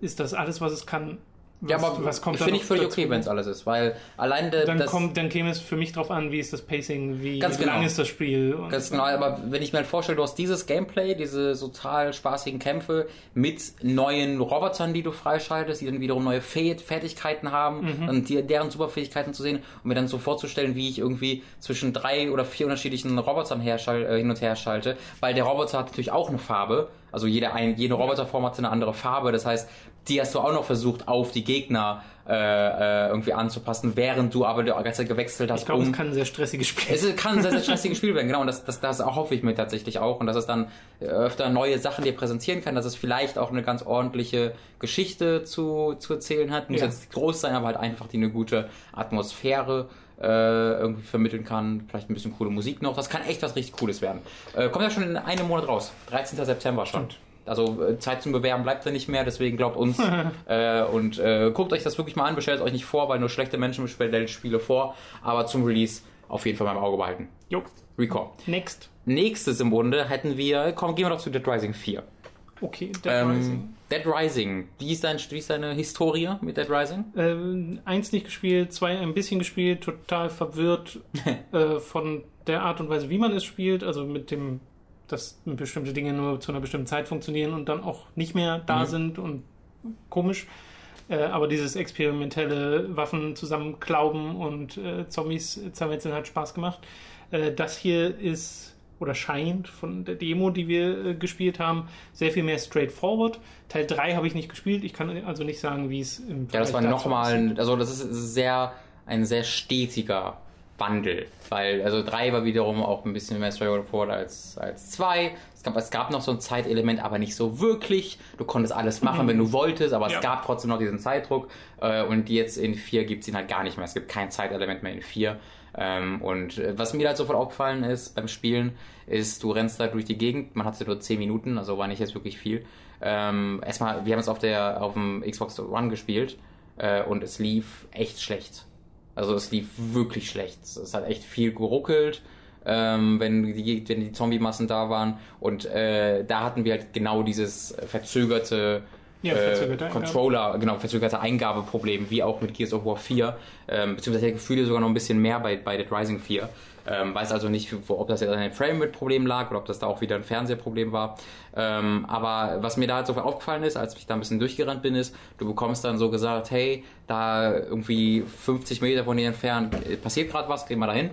ist das alles, was es kann? Was, ja, aber was kommt finde ich völlig dazu? okay, wenn es alles ist, weil allein der, Dann, das, kommt, dann käme es für mich drauf an, wie ist das Pacing, wie Ganz genau. lang ist das Spiel. Und Ganz genau, aber wenn ich mir halt vorstelle, du hast dieses Gameplay, diese total spaßigen Kämpfe mit neuen Robotern, die du freischaltest, die dann wiederum neue Fäh- Fertigkeiten haben und die, deren Superfähigkeiten zu sehen und mir dann so vorzustellen, wie ich irgendwie zwischen drei oder vier unterschiedlichen Robotern herschal, äh, hin und her schalte, weil der Roboter hat natürlich auch eine Farbe Also jede, ein, jede Roboterform hatte eine andere Farbe. Das heißt, die hast du auch noch versucht, auf die Gegner äh, äh, irgendwie anzupassen, während du aber die ganze Zeit gewechselt hast. Ich glaube, um es kann ein sehr stressiges Spiel es kann ein sehr, sehr stressiges Spiel werden, genau. Und das, das, das hoffe ich mir tatsächlich auch. Und dass es dann öfter neue Sachen dir präsentieren kann, dass es vielleicht auch eine ganz ordentliche Geschichte zu, zu erzählen hat. Muss Ja. jetzt groß sein, aber halt einfach die eine gute Atmosphäre äh, irgendwie vermitteln kann. Vielleicht ein bisschen coole Musik noch. Das kann echt was richtig Cooles werden. Äh, kommt ja schon in einem Monat raus. 13. September schon. Stimmt. Also äh, Zeit zum Bewerben bleibt da nicht mehr, deswegen glaubt uns äh, und äh, guckt euch das wirklich mal an, bestellt es euch nicht vor, weil nur schlechte Menschen bestellen Spiele vor, aber zum Release auf jeden Fall mal im Auge behalten. Jo. Recall. Next. Nächstes im Bunde hätten wir, komm, gehen wir doch zu Dead Rising 4. Okay, Dead Rising. Dead Rising, wie ist, dein, wie ist deine Historie mit Dead Rising? Ähm, eins nicht gespielt, zwei ein bisschen gespielt, total verwirrt äh, von der Art und Weise, wie man es spielt, also mit dem, dass bestimmte Dinge nur zu einer bestimmten Zeit funktionieren und dann auch nicht mehr da Mhm. sind und komisch. Äh, aber dieses experimentelle Waffen zusammenklauben und äh, Zombies zermetzeln hat Spaß gemacht. Äh, das hier ist oder scheint von der Demo, die wir äh, gespielt haben, sehr viel mehr straightforward. Teil 3 habe ich nicht gespielt. Ich kann also nicht sagen, wie es im Ja, das war nochmal, also das ist sehr, ein sehr stetiger Wandel, weil, also 3 war wiederum auch ein bisschen mehr straightforward als, als 2. Es gab, es gab noch so ein Zeitelement, aber nicht so wirklich. Du konntest alles machen, wenn du wolltest, aber Ja. es gab trotzdem noch diesen Zeitdruck. Äh, und jetzt in 4 gibt es ihn halt gar nicht mehr. Es gibt kein Zeitelement mehr in 4. Ähm, und äh, was mir halt sofort aufgefallen ist beim Spielen, ist, du rennst da durch die Gegend, man hatte nur 10 Minuten, also war nicht jetzt wirklich viel. Ähm, erstmal, wir haben es auf der auf dem Xbox One gespielt äh, und es lief echt schlecht. Also es lief wirklich schlecht. Es hat echt viel geruckelt, ähm, wenn, die, wenn die Zombie-Massen da waren. Und äh, da hatten wir halt genau dieses verzögerte Ja, verzögerte äh, Eingabe. Controller, genau, verzögerte Eingabeproblem, wie auch mit Gears of War 4, ähm, beziehungsweise Gefühle sogar noch ein bisschen mehr bei, bei Dead Rising 4. Ähm, weiß also nicht, wo, ob das jetzt an einem Frame-Rate-Problem lag oder ob das da auch wieder ein Fernsehproblem war. Ähm, aber was mir da halt sofort aufgefallen ist, als ich da ein bisschen durchgerannt bin, ist, du bekommst dann so gesagt, hey, da irgendwie 50 Meter von dir entfernt äh, passiert gerade was, geh mal dahin.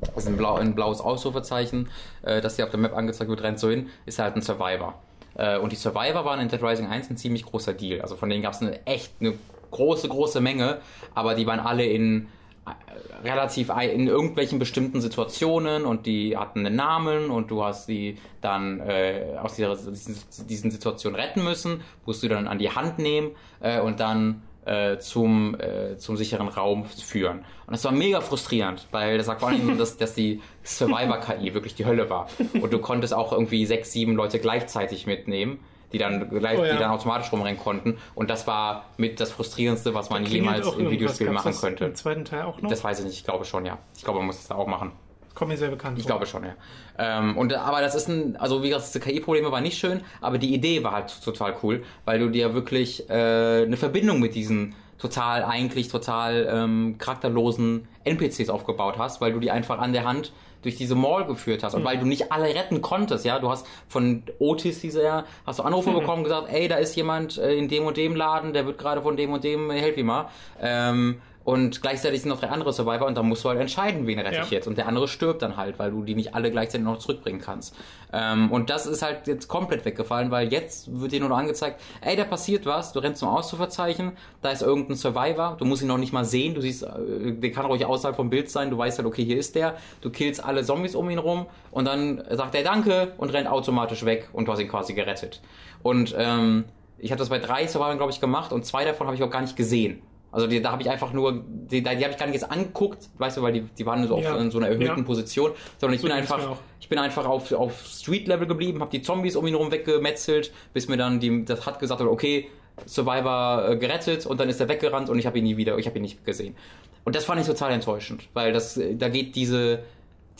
Das ist ein, blau, ein blaues Ausrufezeichen, äh, das dir auf der Map angezeigt wird, rennt so hin, ist halt ein Survivor. Äh, und die Survivor waren in Dead Rising 1 ein ziemlich großer Deal. Also von denen gab es eine echt eine große, große Menge, aber die waren alle in äh, relativ in irgendwelchen bestimmten Situationen und die hatten einen Namen und du hast die dann äh, aus dieser, diesen, diesen Situationen retten müssen, musst du dann an die Hand nehmen äh, und dann äh, zum, äh, zum sicheren Raum führen. Und das war mega frustrierend, weil das sagt vor allem, dass, dass die Survivor-KI wirklich die Hölle war. Und du konntest auch irgendwie sechs, sieben Leute gleichzeitig mitnehmen, die dann, gleich, Oh ja. die dann automatisch rumrennen konnten. Und das war mit das Frustrierendste, was man jemals im. Videospiel machen das könnte. Im zweiten Teil auch noch? Das weiß ich nicht, ich glaube schon, ja. Ich glaube, man muss es da auch machen. Kommt mir sehr bekannt Ich vor. glaube schon, ja. Ähm, und, aber das ist ein, also wie gesagt, diese KI-Probleme waren nicht schön, aber die Idee war halt total cool, weil du dir wirklich äh, eine Verbindung mit diesen total, eigentlich total ähm, charakterlosen NPCs aufgebaut hast, weil du die einfach an der Hand durch diese Mall geführt hast und weil du nicht alle retten konntest, ja, du hast von Otis hieß er, hast du Anrufe bekommen gesagt, ey, da ist jemand äh, in dem und dem Laden, der wird gerade von dem und dem, äh, helf ihm mal. Ähm, und gleichzeitig sind noch drei andere Survivor und da musst du halt entscheiden, wen rette Ja. ich jetzt. Und der andere stirbt dann halt, weil du die nicht alle gleichzeitig noch zurückbringen kannst. Ähm, und das ist halt jetzt komplett weggefallen, weil jetzt wird dir nur noch angezeigt, ey, da passiert was, du rennst zum Ausrufezeichen, da ist irgendein Survivor, du musst ihn noch nicht mal sehen, du siehst, äh, der kann ruhig außerhalb vom Bild sein, du weißt halt, okay, hier ist der, du killst alle Zombies um ihn rum und dann sagt er Danke und rennt automatisch weg und du hast ihn quasi gerettet. Und ähm, ich habe das bei drei Survivors, glaube ich, gemacht und zwei davon habe ich auch gar nicht gesehen. Also die, da habe ich einfach nur, die, die habe ich gar nicht jetzt angeguckt, weißt du, weil die, die waren so auf Ja. in so einer erhöhten Ja. Position, sondern ich So bin einfach, ich bin einfach auf, auf Street-Level geblieben, habe die Zombies um ihn herum weggemetzelt, bis mir dann die, das hat gesagt, okay, Survivor äh, gerettet und dann ist er weggerannt und ich habe ihn nie wieder, ich habe ihn nicht gesehen. Und das fand ich total enttäuschend, weil das, äh, da geht diese,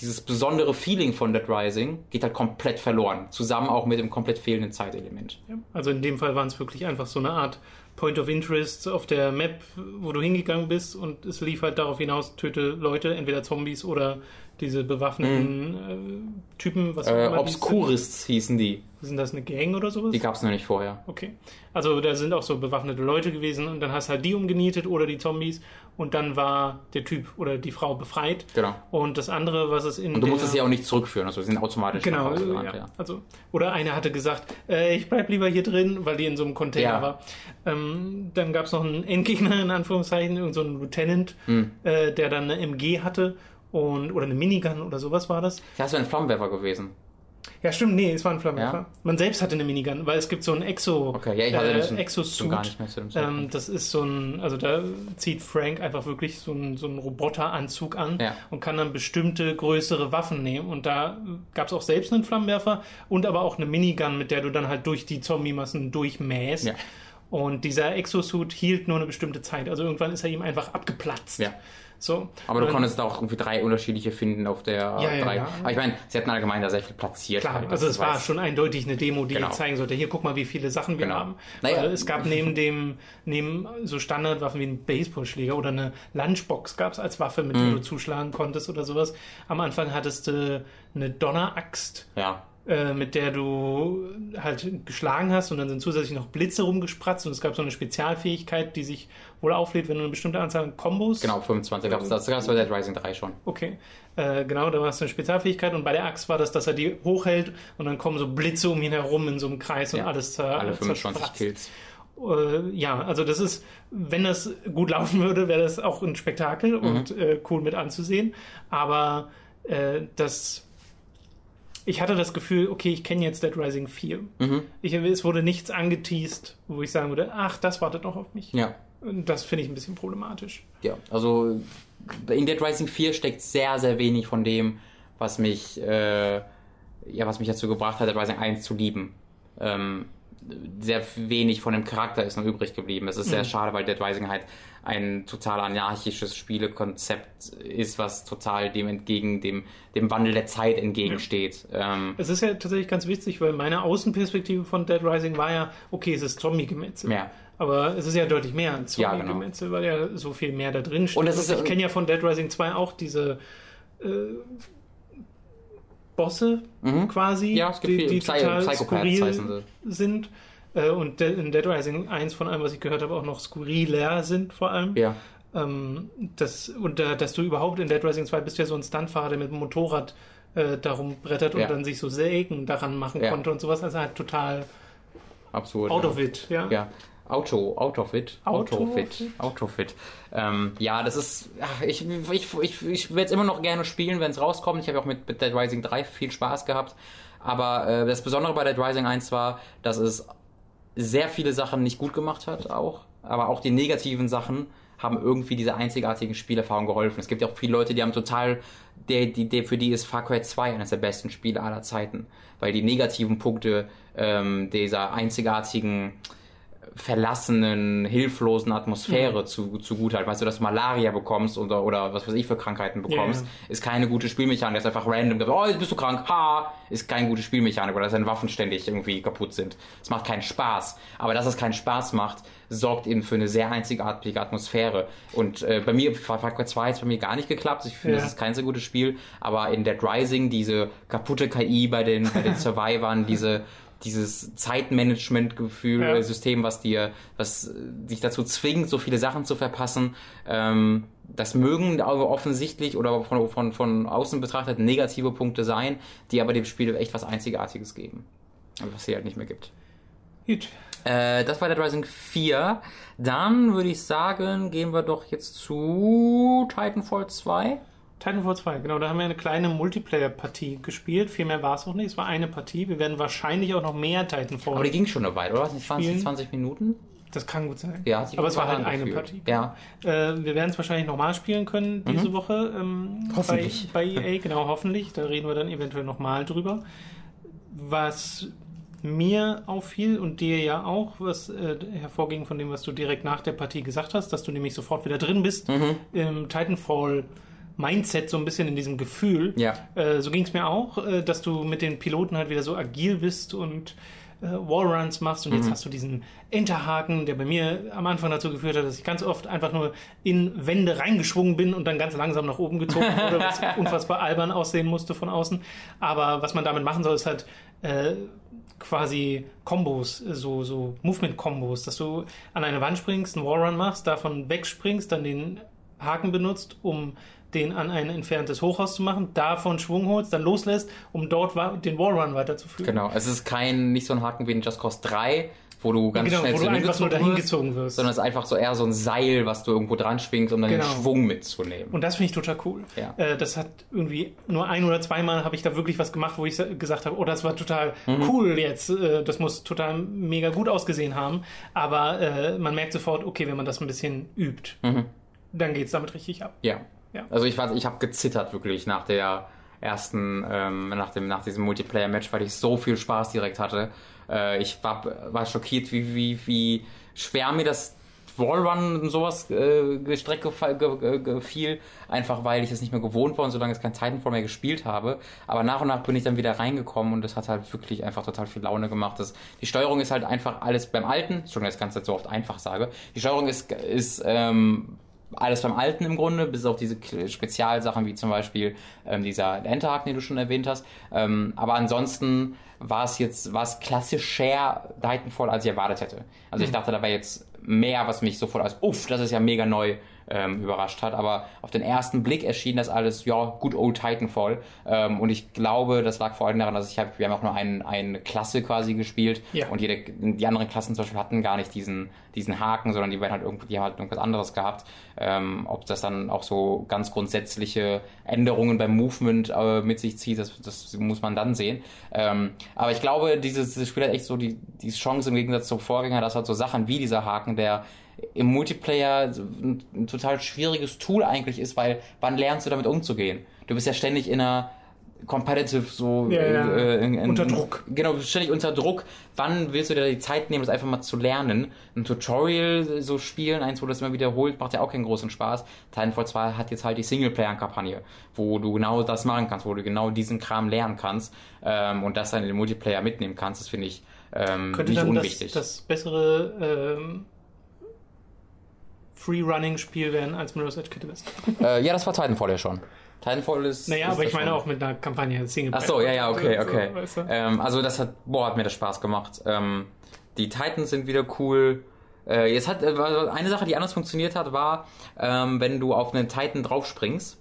dieses besondere Feeling von Dead Rising geht halt komplett verloren, zusammen auch mit dem komplett fehlenden Zeitelement. Ja, Also in dem Fall waren es wirklich einfach so eine Art Point of Interest auf der Map, wo du hingegangen bist und es lief halt darauf hinaus, töte Leute, entweder Zombies oder diese bewaffneten äh, Typen, was auch Äh, Obscurists hießen die. Sind das eine Gang oder sowas? Die gab es noch nicht vorher. Okay. Also da sind auch so bewaffnete Leute gewesen und dann hast halt die umgenietet oder die Zombies und dann war der Typ oder die Frau befreit. Genau. Und das andere, was es in Und du musst es ja auch nicht zurückführen, also sie sind automatisch Genau, gerannt, ja. Also, oder eine hatte gesagt, äh, ich bleib lieber hier drin, weil die in so einem Container Ja. war. Ähm, dann gab es noch einen Endgegner, in Anführungszeichen, irgend so einen Lieutenant, Hm. äh, der dann eine MG hatte und oder eine Minigun oder sowas war das. Das wäre ein Flammenwerfer gewesen. Ja, stimmt, nee, es war ein Flammenwerfer. Ja? Man selbst hatte eine Minigun, weil es gibt so ein Exo, Okay, ja, ich hatte äh, Exo-Suit. gar nicht mehr zu dem Ähm, das ist so ein, also da zieht Frank einfach wirklich so einen, so einen Roboteranzug an Ja. und kann dann bestimmte größere Waffen nehmen. Und da gab es auch selbst einen Flammenwerfer und aber auch eine Minigun, mit der du dann halt durch die Zombie-Massen durchmähst. Ja. Und dieser Exosuit hielt nur eine bestimmte Zeit. Also irgendwann ist er ihm einfach abgeplatzt. Ja. So. Aber du Und- konntest auch irgendwie drei unterschiedliche finden auf der Ja, ja, drei. ja. Aber ich meine, sie hatten allgemein da sehr viel platziert. Klar, halt, also es war weißt- schon eindeutig eine Demo, die Genau. zeigen sollte, hier guck mal, wie viele Sachen wir Genau. haben. Naja. Weil es gab neben dem, neben so Standardwaffen wie ein Baseballschläger oder eine Lunchbox gab es als Waffe, mit Mhm. der du zuschlagen konntest oder sowas. Am Anfang hattest du eine Donneraxt, Ja, äh, mit der du halt geschlagen hast und dann sind zusätzlich noch Blitze rumgespratzt und es gab so eine Spezialfähigkeit, die sich wohl auflädt, wenn du eine bestimmte Anzahl an Kombos genau, 25 gab es. Das es bei Dead Rising 3 schon. Okay, äh, genau, da war es eine Spezialfähigkeit und bei der Axt war das, dass er die hochhält und dann kommen so Blitze um ihn herum in so einem Kreis und Ja, alles zer Alle 25 zerspratzt. Kills. Äh, ja, also das ist, wenn das gut laufen würde, wäre das auch ein Spektakel Mhm. und äh, cool mit anzusehen. Aber äh, das, ich hatte das Gefühl, okay, ich kenne jetzt Dead Rising 4. Mhm. Ich, es wurde nichts angeteased, wo ich sagen würde, ach, das wartet noch auf mich. Ja. Und Das finde ich ein bisschen problematisch. Ja, also in Dead Rising 4 steckt sehr, sehr wenig von dem, was mich, äh, ja, was mich dazu gebracht hat, Dead Rising 1 zu lieben. Ähm, sehr wenig von dem Charakter ist noch übrig geblieben. Es ist sehr schade, weil Dead Rising halt ein total anarchisches Spielekonzept ist, was total dem entgegen, dem, dem Wandel der Zeit entgegensteht. Ähm, Es ist ja tatsächlich ganz witzig, weil meine Außenperspektive von Dead Rising war ja, okay, es ist Zombie-Gemetzel. Ja. Aber es ist ja deutlich mehr als Ja, genau. Zombie-Gemetzel, weil ja so viel mehr da drin steht. Und ist- ich kenne ja von Dead Rising 2 auch diese äh, Bosse quasi, Mhm. Ja, es gibt die, die Psy- total Psychopaths skurril sind. Äh, und de in Dead Rising 1 von allem, was ich gehört habe, auch noch skurriler sind vor allem. ja. Ähm, das, und äh, dass du überhaupt in Dead Rising 2 bist ja so ein Stuntfahrer, der mit dem Motorrad äh, darum brettert und Ja. dann sich so Sägen daran machen Ja. konnte und sowas. Also halt total Absurd. out ja. of it, ja. Ja. Auto, out of it. Out Auto of fit. it. Auto fit. Ähm, ja, das ist. ach, Ich, ich, ich, ich werde es immer noch gerne spielen, wenn es rauskommt. Ich habe auch mit, mit Dead Rising 3 viel Spaß gehabt. Aber äh, das Besondere bei Dead Rising 1 war, dass es sehr viele Sachen nicht gut gemacht hat, auch. Aber auch die negativen Sachen haben irgendwie dieser einzigartigen Spielerfahrung geholfen. Es gibt ja auch viele Leute, die haben total, der, die, der, für die ist Far Cry 2 eines der besten Spiele aller Zeiten. Weil die negativen Punkte ähm, dieser einzigartigen verlassenen, hilflosen Atmosphäre zu, zu gut halt. Weißt du, dass du Malaria bekommst oder, oder was weiß ich für Krankheiten bekommst, Ja, ist keine gute Spielmechanik. Das ist einfach random. Oh, jetzt bist du krank. Ha! Ist keine gute Spielmechanik oder dass deine Waffen ständig irgendwie kaputt sind. Es macht keinen Spaß. Aber dass es keinen Spaß macht, sorgt eben für eine sehr einzigartige Atmosphäre. Und äh, bei mir, Far Cry 2 hat es bei mir gar nicht geklappt. Ich finde, Ja. das ist kein so gutes Spiel. Aber in Dead Rising, diese kaputte KI bei den, bei den Survivern, diese dieses Zeitmanagement-Gefühl, Ja. System, was dir, was äh, dich dazu zwingt, so viele Sachen zu verpassen, ähm, das mögen aber offensichtlich oder von, von, von außen betrachtet negative Punkte sein, die aber dem Spiel echt was Einzigartiges geben. Was hier halt nicht mehr gibt. Gut. Äh, das war Dead Rising 4. Dann würde ich sagen, gehen wir doch jetzt zu Titanfall 2. Titanfall 2, genau, da haben wir eine kleine Multiplayer-Partie gespielt. Viel mehr war es auch nicht. Es war eine Partie. Wir werden wahrscheinlich auch noch mehr Titanfall. Aber die ging schon eine Weile, oder? Was nicht 20, Spielen. 20 Minuten? das kann gut sein. Ja, aber es war halt eine. Partie. Ja. Äh, wir werden es wahrscheinlich nochmal spielen können diese Woche. Ähm, Hoffentlich. Bei, bei EA, genau, hoffentlich. Da reden wir dann eventuell nochmal drüber. Was mir auffiel und dir ja auch, was äh, hervorging von dem, was du direkt nach der Partie gesagt hast, dass du nämlich sofort wieder drin bist im Titanfall Mindset, so ein bisschen in diesem Gefühl. Ja. Äh, so ging es mir auch, äh, dass du mit den Piloten halt wieder so agil bist und äh, Wallruns machst und jetzt hast du diesen Enterhaken, der bei mir am Anfang dazu geführt hat, dass ich ganz oft einfach nur in Wände reingeschwungen bin und dann ganz langsam nach oben gezogen wurde, was unfassbar albern aussehen musste von außen. Aber was man damit machen soll, ist halt äh, quasi Kombos, so, so Movement-Kombos, dass du an eine Wand springst, einen Wallrun machst, davon wegspringst, dann den Haken benutzt, um den an ein entferntes Hochhaus zu machen, davon Schwung holst, dann loslässt, um dort den Wallrun weiterzuführen. Genau, es ist kein, nicht so ein Haken wie in Just Cause 3, wo du ganz Genau, schnell wo du einfach nur dahin gezogen wirst. sondern es ist einfach so eher so ein Seil, was du irgendwo dran schwingst, um dann Genau. den Schwung mitzunehmen. Und das finde ich total cool. Ja. Äh, das hat irgendwie nur ein oder zweimal habe ich da wirklich was gemacht, wo ich sa- gesagt habe, oh, das war total Mhm. cool jetzt. Äh, das muss total mega gut ausgesehen haben. Aber äh, man merkt sofort, okay, wenn man das ein bisschen übt, dann geht es damit richtig ab. Ja. Ja. Also ich war, ich habe gezittert wirklich nach der ersten, ähm, nach dem, nach diesem Multiplayer-Match, weil ich so viel Spaß direkt hatte. Äh, ich war, war schockiert, wie, wie, wie schwer mir das Wallrun und sowas äh, ge, gefiel, einfach weil ich es nicht mehr gewohnt war und so lange jetzt kein Titanfall mehr gespielt habe. Aber nach und nach bin ich dann wieder reingekommen und das hat halt wirklich einfach total viel Laune gemacht. Das, die Steuerung ist halt einfach alles beim Alten, schon das Ganze so oft einfach sage. Die Steuerung ist, ist ähm, alles beim Alten im Grunde, bis auf diese Spezialsachen wie zum Beispiel ähm, dieser Enterhaken, den du schon erwähnt hast. Ähm, aber ansonsten war es jetzt, war es klassischer Titanfall, als ich erwartet hätte. Also ich dachte, da wäre jetzt mehr, was mich sofort als, uff, das ist ja mega neu ähm, überrascht hat. Aber auf den ersten Blick erschien das alles, ja, good old Titanfall. Ähm, und ich glaube, das lag vor allem daran, dass ich habe, wir haben auch nur ein, eine Klasse quasi gespielt. Ja. Und jede, die anderen Klassen zum Beispiel hatten gar nicht diesen, diesen Haken, sondern die werden halt irgendwie, die haben halt irgendwas anderes gehabt. Ähm, ob das dann auch so ganz grundsätzliche Änderungen beim Movement äh, mit sich zieht, das, das muss man dann sehen. Ähm, aber ich glaube, dieses, dieses Spiel hat echt so die, die Chance im Gegensatz zum Vorgänger, dass halt so Sachen wie dieser Haken, der im Multiplayer ein, ein total schwieriges Tool eigentlich ist, weil wann lernst du damit umzugehen? Du bist ja ständig in einer competitive so Ja, ja. äh, in, in, Unter Druck. Genau, ständig unter Druck. Wann willst du dir die Zeit nehmen, das einfach mal zu lernen? Ein Tutorial so spielen, eins, wo das immer wiederholt, macht ja auch keinen großen Spaß. Titanfall 2 hat jetzt halt die Singleplayer-Kampagne, wo du genau das machen kannst, wo du genau diesen Kram lernen kannst ähm, und das dann in den Multiplayer mitnehmen kannst. Das finde ich ähm, Könnte nicht dann das, unwichtig. das bessere ähm, Free-Running-Spiel werden als Mirror's Edge Catalyst. äh, ja, das war Titanfall ja schon. Titanfall ist. Naja, ist aber ich meine schon. auch mit einer Kampagne Singleplayer. Ach so, ja, ja, okay, So, okay. weißt du? ähm, also das hat, boah, hat mir das Spaß gemacht. Ähm, die Titans sind wieder cool. Äh, jetzt hat äh, eine Sache, die anders funktioniert hat, war, ähm, wenn du auf einen Titan draufspringst,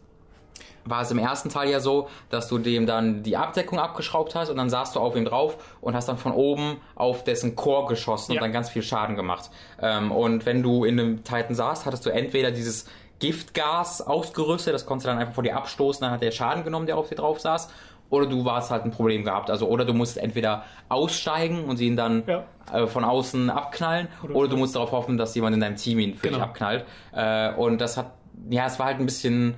war es im ersten Teil ja so, dass du dem dann die Abdeckung abgeschraubt hast und dann saßt du auf ihm drauf und hast dann von oben auf dessen Chor geschossen Ja. und dann ganz viel Schaden gemacht. Ähm, und wenn du in einem Titan saßt, hattest du entweder dieses Giftgas ausgerüstet, das konntest du dann einfach vor dir abstoßen, dann hat der Schaden genommen, der auf dir drauf saß. Oder du warst halt ein Problem gehabt. Also, oder du musst entweder aussteigen und ihn dann Ja. äh, von außen abknallen, Oder oder, du musst darauf hoffen, dass jemand in deinem Team ihn für Genau. dich abknallt. Äh, und das hat, ja, es war halt ein bisschen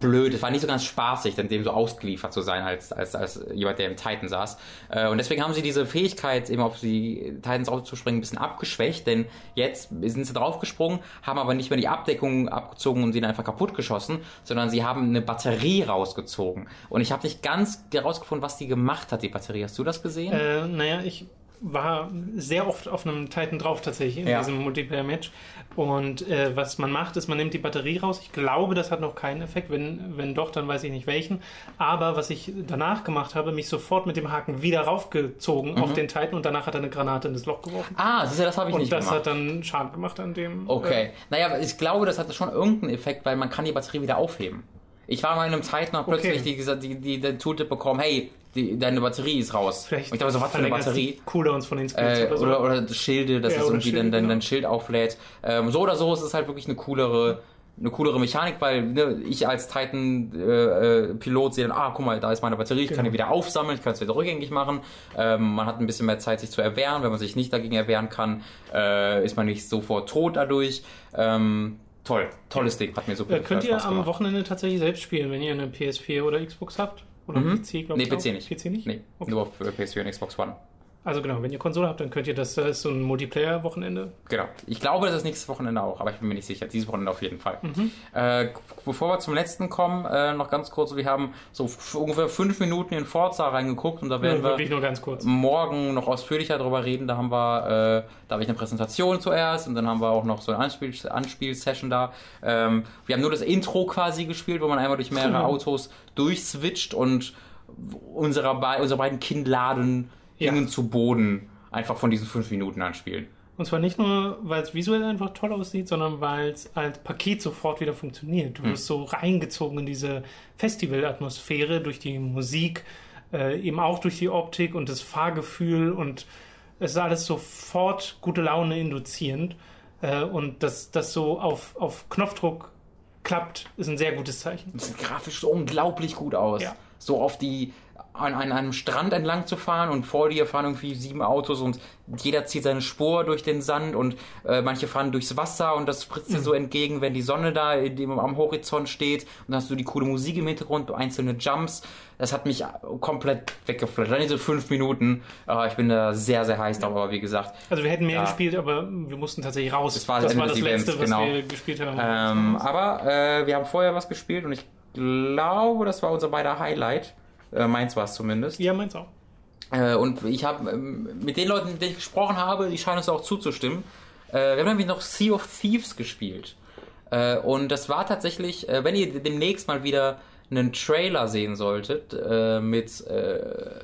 blöd. Es war nicht so ganz spaßig, dann dem so ausgeliefert zu sein, als, als, als jemand, der im Titan saß. Äh, und deswegen haben sie diese Fähigkeit, eben auf die Titans aufzuspringen, ein bisschen abgeschwächt, denn jetzt sind sie draufgesprungen, haben aber nicht mehr die Abdeckung abgezogen und sie dann einfach kaputt geschossen, sondern sie haben eine Batterie rausgezogen. Und ich habe nicht ganz herausgefunden, was die gemacht hat, die Batterie. Hast du das gesehen? Äh, naja, ich war sehr oft auf einem Titan drauf tatsächlich in Ja. diesem Multiplayer-Match. Und äh, was man macht, ist, man nimmt die Batterie raus. Ich glaube, das hat noch keinen Effekt. Wenn, wenn doch, dann weiß ich nicht welchen. Aber was ich danach gemacht habe, mich sofort mit dem Haken wieder raufgezogen auf den Titan und danach hat er eine Granate in das Loch geworfen. ah, siehst du, das habe ich und nicht das gemacht. hat dann Schaden gemacht an dem. Okay. Naja, aber ich glaube, das hatte schon irgendeinen Effekt, weil man kann die Batterie wieder aufheben. Ich war mal in einem Zeit noch plötzlich Okay. die, die, die, den Tooltip bekommen, hey, die, deine Batterie ist raus. Äh, Vielleicht und ich dachte so, was für eine Batterie? die Cooldowns von den Skills Äh, oder so. oder, oder Schilde, dass Ja, es irgendwie Schilde, dann, dann, genau. dann Schild auflädt. Ähm, so oder so ist es halt wirklich eine coolere, eine coolere Mechanik, weil ne, ich als Titan-Pilot sehe dann, ah, guck mal, da ist meine Batterie, ich kann Genau. die wieder aufsammeln, ich kann es wieder rückgängig machen. Ähm, man hat ein bisschen mehr Zeit, sich zu erwehren. Wenn man sich nicht dagegen erwehren kann, äh, ist man nicht sofort tot dadurch. Ähm, toll, tolles Ding, hat mir super Äh, könnt ihr am. Wochenende tatsächlich selbst spielen, wenn ihr eine PS4 oder Xbox habt? Oder Mhm. PC, glaube Nee, ich. PC auch? nicht. PC nicht? Nee, Okay. nur auf PS4 und Xbox One. Also genau, wenn ihr Konsole habt, dann könnt ihr das, das ist so ein Multiplayer-Wochenende. Genau. Ich glaube, das ist nächstes Wochenende auch, aber ich bin mir nicht sicher. Dieses Wochenende auf jeden Fall. Äh, bevor wir zum letzten kommen, äh, noch ganz kurz, wir haben so ungefähr fünf Minuten in Forza reingeguckt und da werden Ja, wir wirklich nur ganz kurz. morgen noch ausführlicher darüber reden. Da haben wir, äh, da habe ich eine Präsentation zuerst und dann haben wir auch noch so eine Anspiel Anspielsession da. Ähm, wir haben nur das Intro quasi gespielt, wo man einmal durch mehrere Mhm. Autos durchswitcht und unsere, be unsere beiden Kinnladen Ja. zu Boden einfach von diesen fünf Minuten anspielen. Und zwar nicht nur, weil es visuell einfach toll aussieht, sondern weil es als Paket sofort wieder funktioniert. Du wirst so reingezogen in diese Festivalatmosphäre durch die Musik, äh, eben auch durch die Optik und das Fahrgefühl und es ist alles sofort gute Laune induzierend. Äh, und dass das so auf, auf Knopfdruck klappt, ist ein sehr gutes Zeichen. Das sieht grafisch so unglaublich gut aus. Ja. So auf die an, an einem Strand entlang zu fahren und vor dir fahren irgendwie sieben Autos und jeder zieht seine Spur durch den Sand und äh, manche fahren durchs Wasser und das spritzt dir so entgegen, wenn die Sonne da dem, am Horizont steht und dann hast du die coole Musik im Hintergrund, einzelne Jumps. Das hat mich komplett weggeflasht. Dann diese fünf Minuten. Äh, ich bin da sehr, sehr heiß drauf, aber wie gesagt, Also wir hätten mehr Ja. gespielt, aber wir mussten tatsächlich raus. Das war das Ende des Events, Letzte, genau. was wir gespielt haben. Ähm, aber äh, wir haben vorher was gespielt und ich glaube, das war unser beider Highlight. Äh, meins war es zumindest. ja, meins auch. Äh, und ich habe ähm, mit den Leuten, mit denen ich gesprochen habe, die scheinen uns auch zuzustimmen. Äh, wir haben nämlich noch Sea of Thieves gespielt. Äh, und das war tatsächlich, äh, wenn ihr demnächst mal wieder einen Trailer sehen solltet mit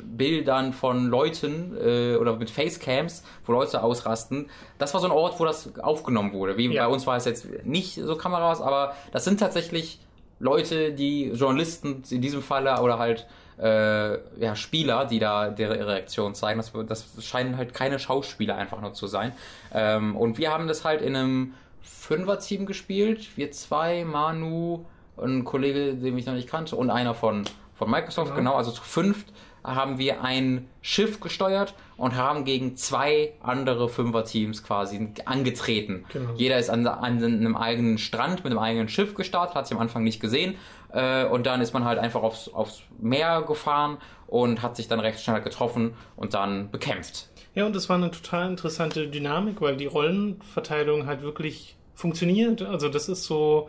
Bildern von Leuten oder mit Facecams, wo Leute ausrasten. Das war so ein Ort, wo das aufgenommen wurde. Wie Ja. bei uns war es jetzt nicht so Kameras, aber das sind tatsächlich Leute, die Journalisten in diesem Falle oder halt äh, ja, Spieler, die da ihre Reaktion zeigen. Das, das scheinen halt keine Schauspieler einfach nur zu sein. Ähm, und wir haben das halt in einem Fünfer-Team gespielt. Wir zwei, Manu, ein Kollege, den ich noch nicht kannte, und einer von, von Microsoft, Genau. genau. Also zu fünft haben wir ein Schiff gesteuert und haben gegen zwei andere Fünfer-Teams quasi angetreten. Genau. Jeder ist an, an einem eigenen Strand mit einem eigenen Schiff gestartet, hat sich am Anfang nicht gesehen. Äh, und dann ist man halt einfach aufs, aufs Meer gefahren und hat sich dann recht schnell getroffen und dann bekämpft. Ja, und das war eine total interessante Dynamik, weil die Rollenverteilung halt wirklich funktioniert. Also das ist so,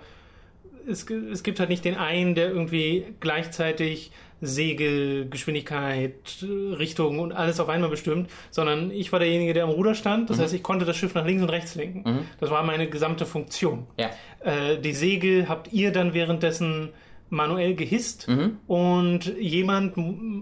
es, es gibt halt nicht den einen, der irgendwie gleichzeitig Segel, Geschwindigkeit, Richtung und alles auf einmal bestimmt, sondern ich war derjenige, der am Ruder stand. Das heißt, ich konnte das Schiff nach links und rechts lenken. Das war meine gesamte Funktion. Ja. Äh, die Segel habt ihr dann währenddessen manuell gehisst und jemand,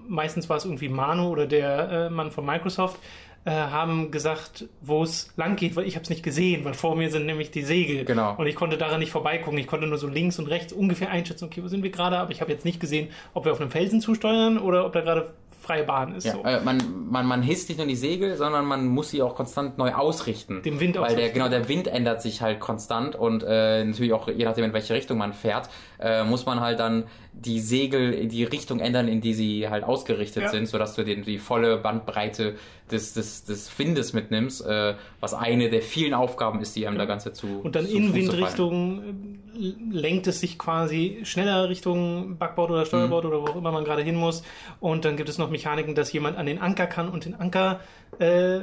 meistens war es irgendwie Manu oder der äh, Mann von Microsoft, äh, haben gesagt, wo es lang geht, weil ich habe es nicht gesehen, weil vor mir sind nämlich die Segel. Genau. Und ich konnte daran nicht vorbeigucken. Ich konnte nur so links und rechts ungefähr einschätzen, okay, wo sind wir gerade, aber ich habe jetzt nicht gesehen, ob wir auf einem Felsen zusteuern oder ob da gerade freie Bahn ist. Ja, so. äh, man, man, man hisst nicht nur die Segel, sondern man muss sie auch konstant neu ausrichten. Dem Wind Weil der, ausrichten. genau, der Wind ändert sich halt konstant und äh, natürlich auch je nachdem, in welche Richtung man fährt, äh, muss man halt dann die Segel in die Richtung ändern, in die sie halt ausgerichtet Ja. sind, sodass du den, die volle Bandbreite des, des, des Windes mitnimmst, äh, was eine der vielen Aufgaben ist, die einem da Ganze zu Und dann zu in Fuß zu fallen. Windrichtung äh, lenkt es sich quasi schneller Richtung Backbord oder Steuerbord oder wo auch immer man gerade hin muss. Und dann gibt es noch Mechaniken, dass jemand an den Anker kann und den Anker äh,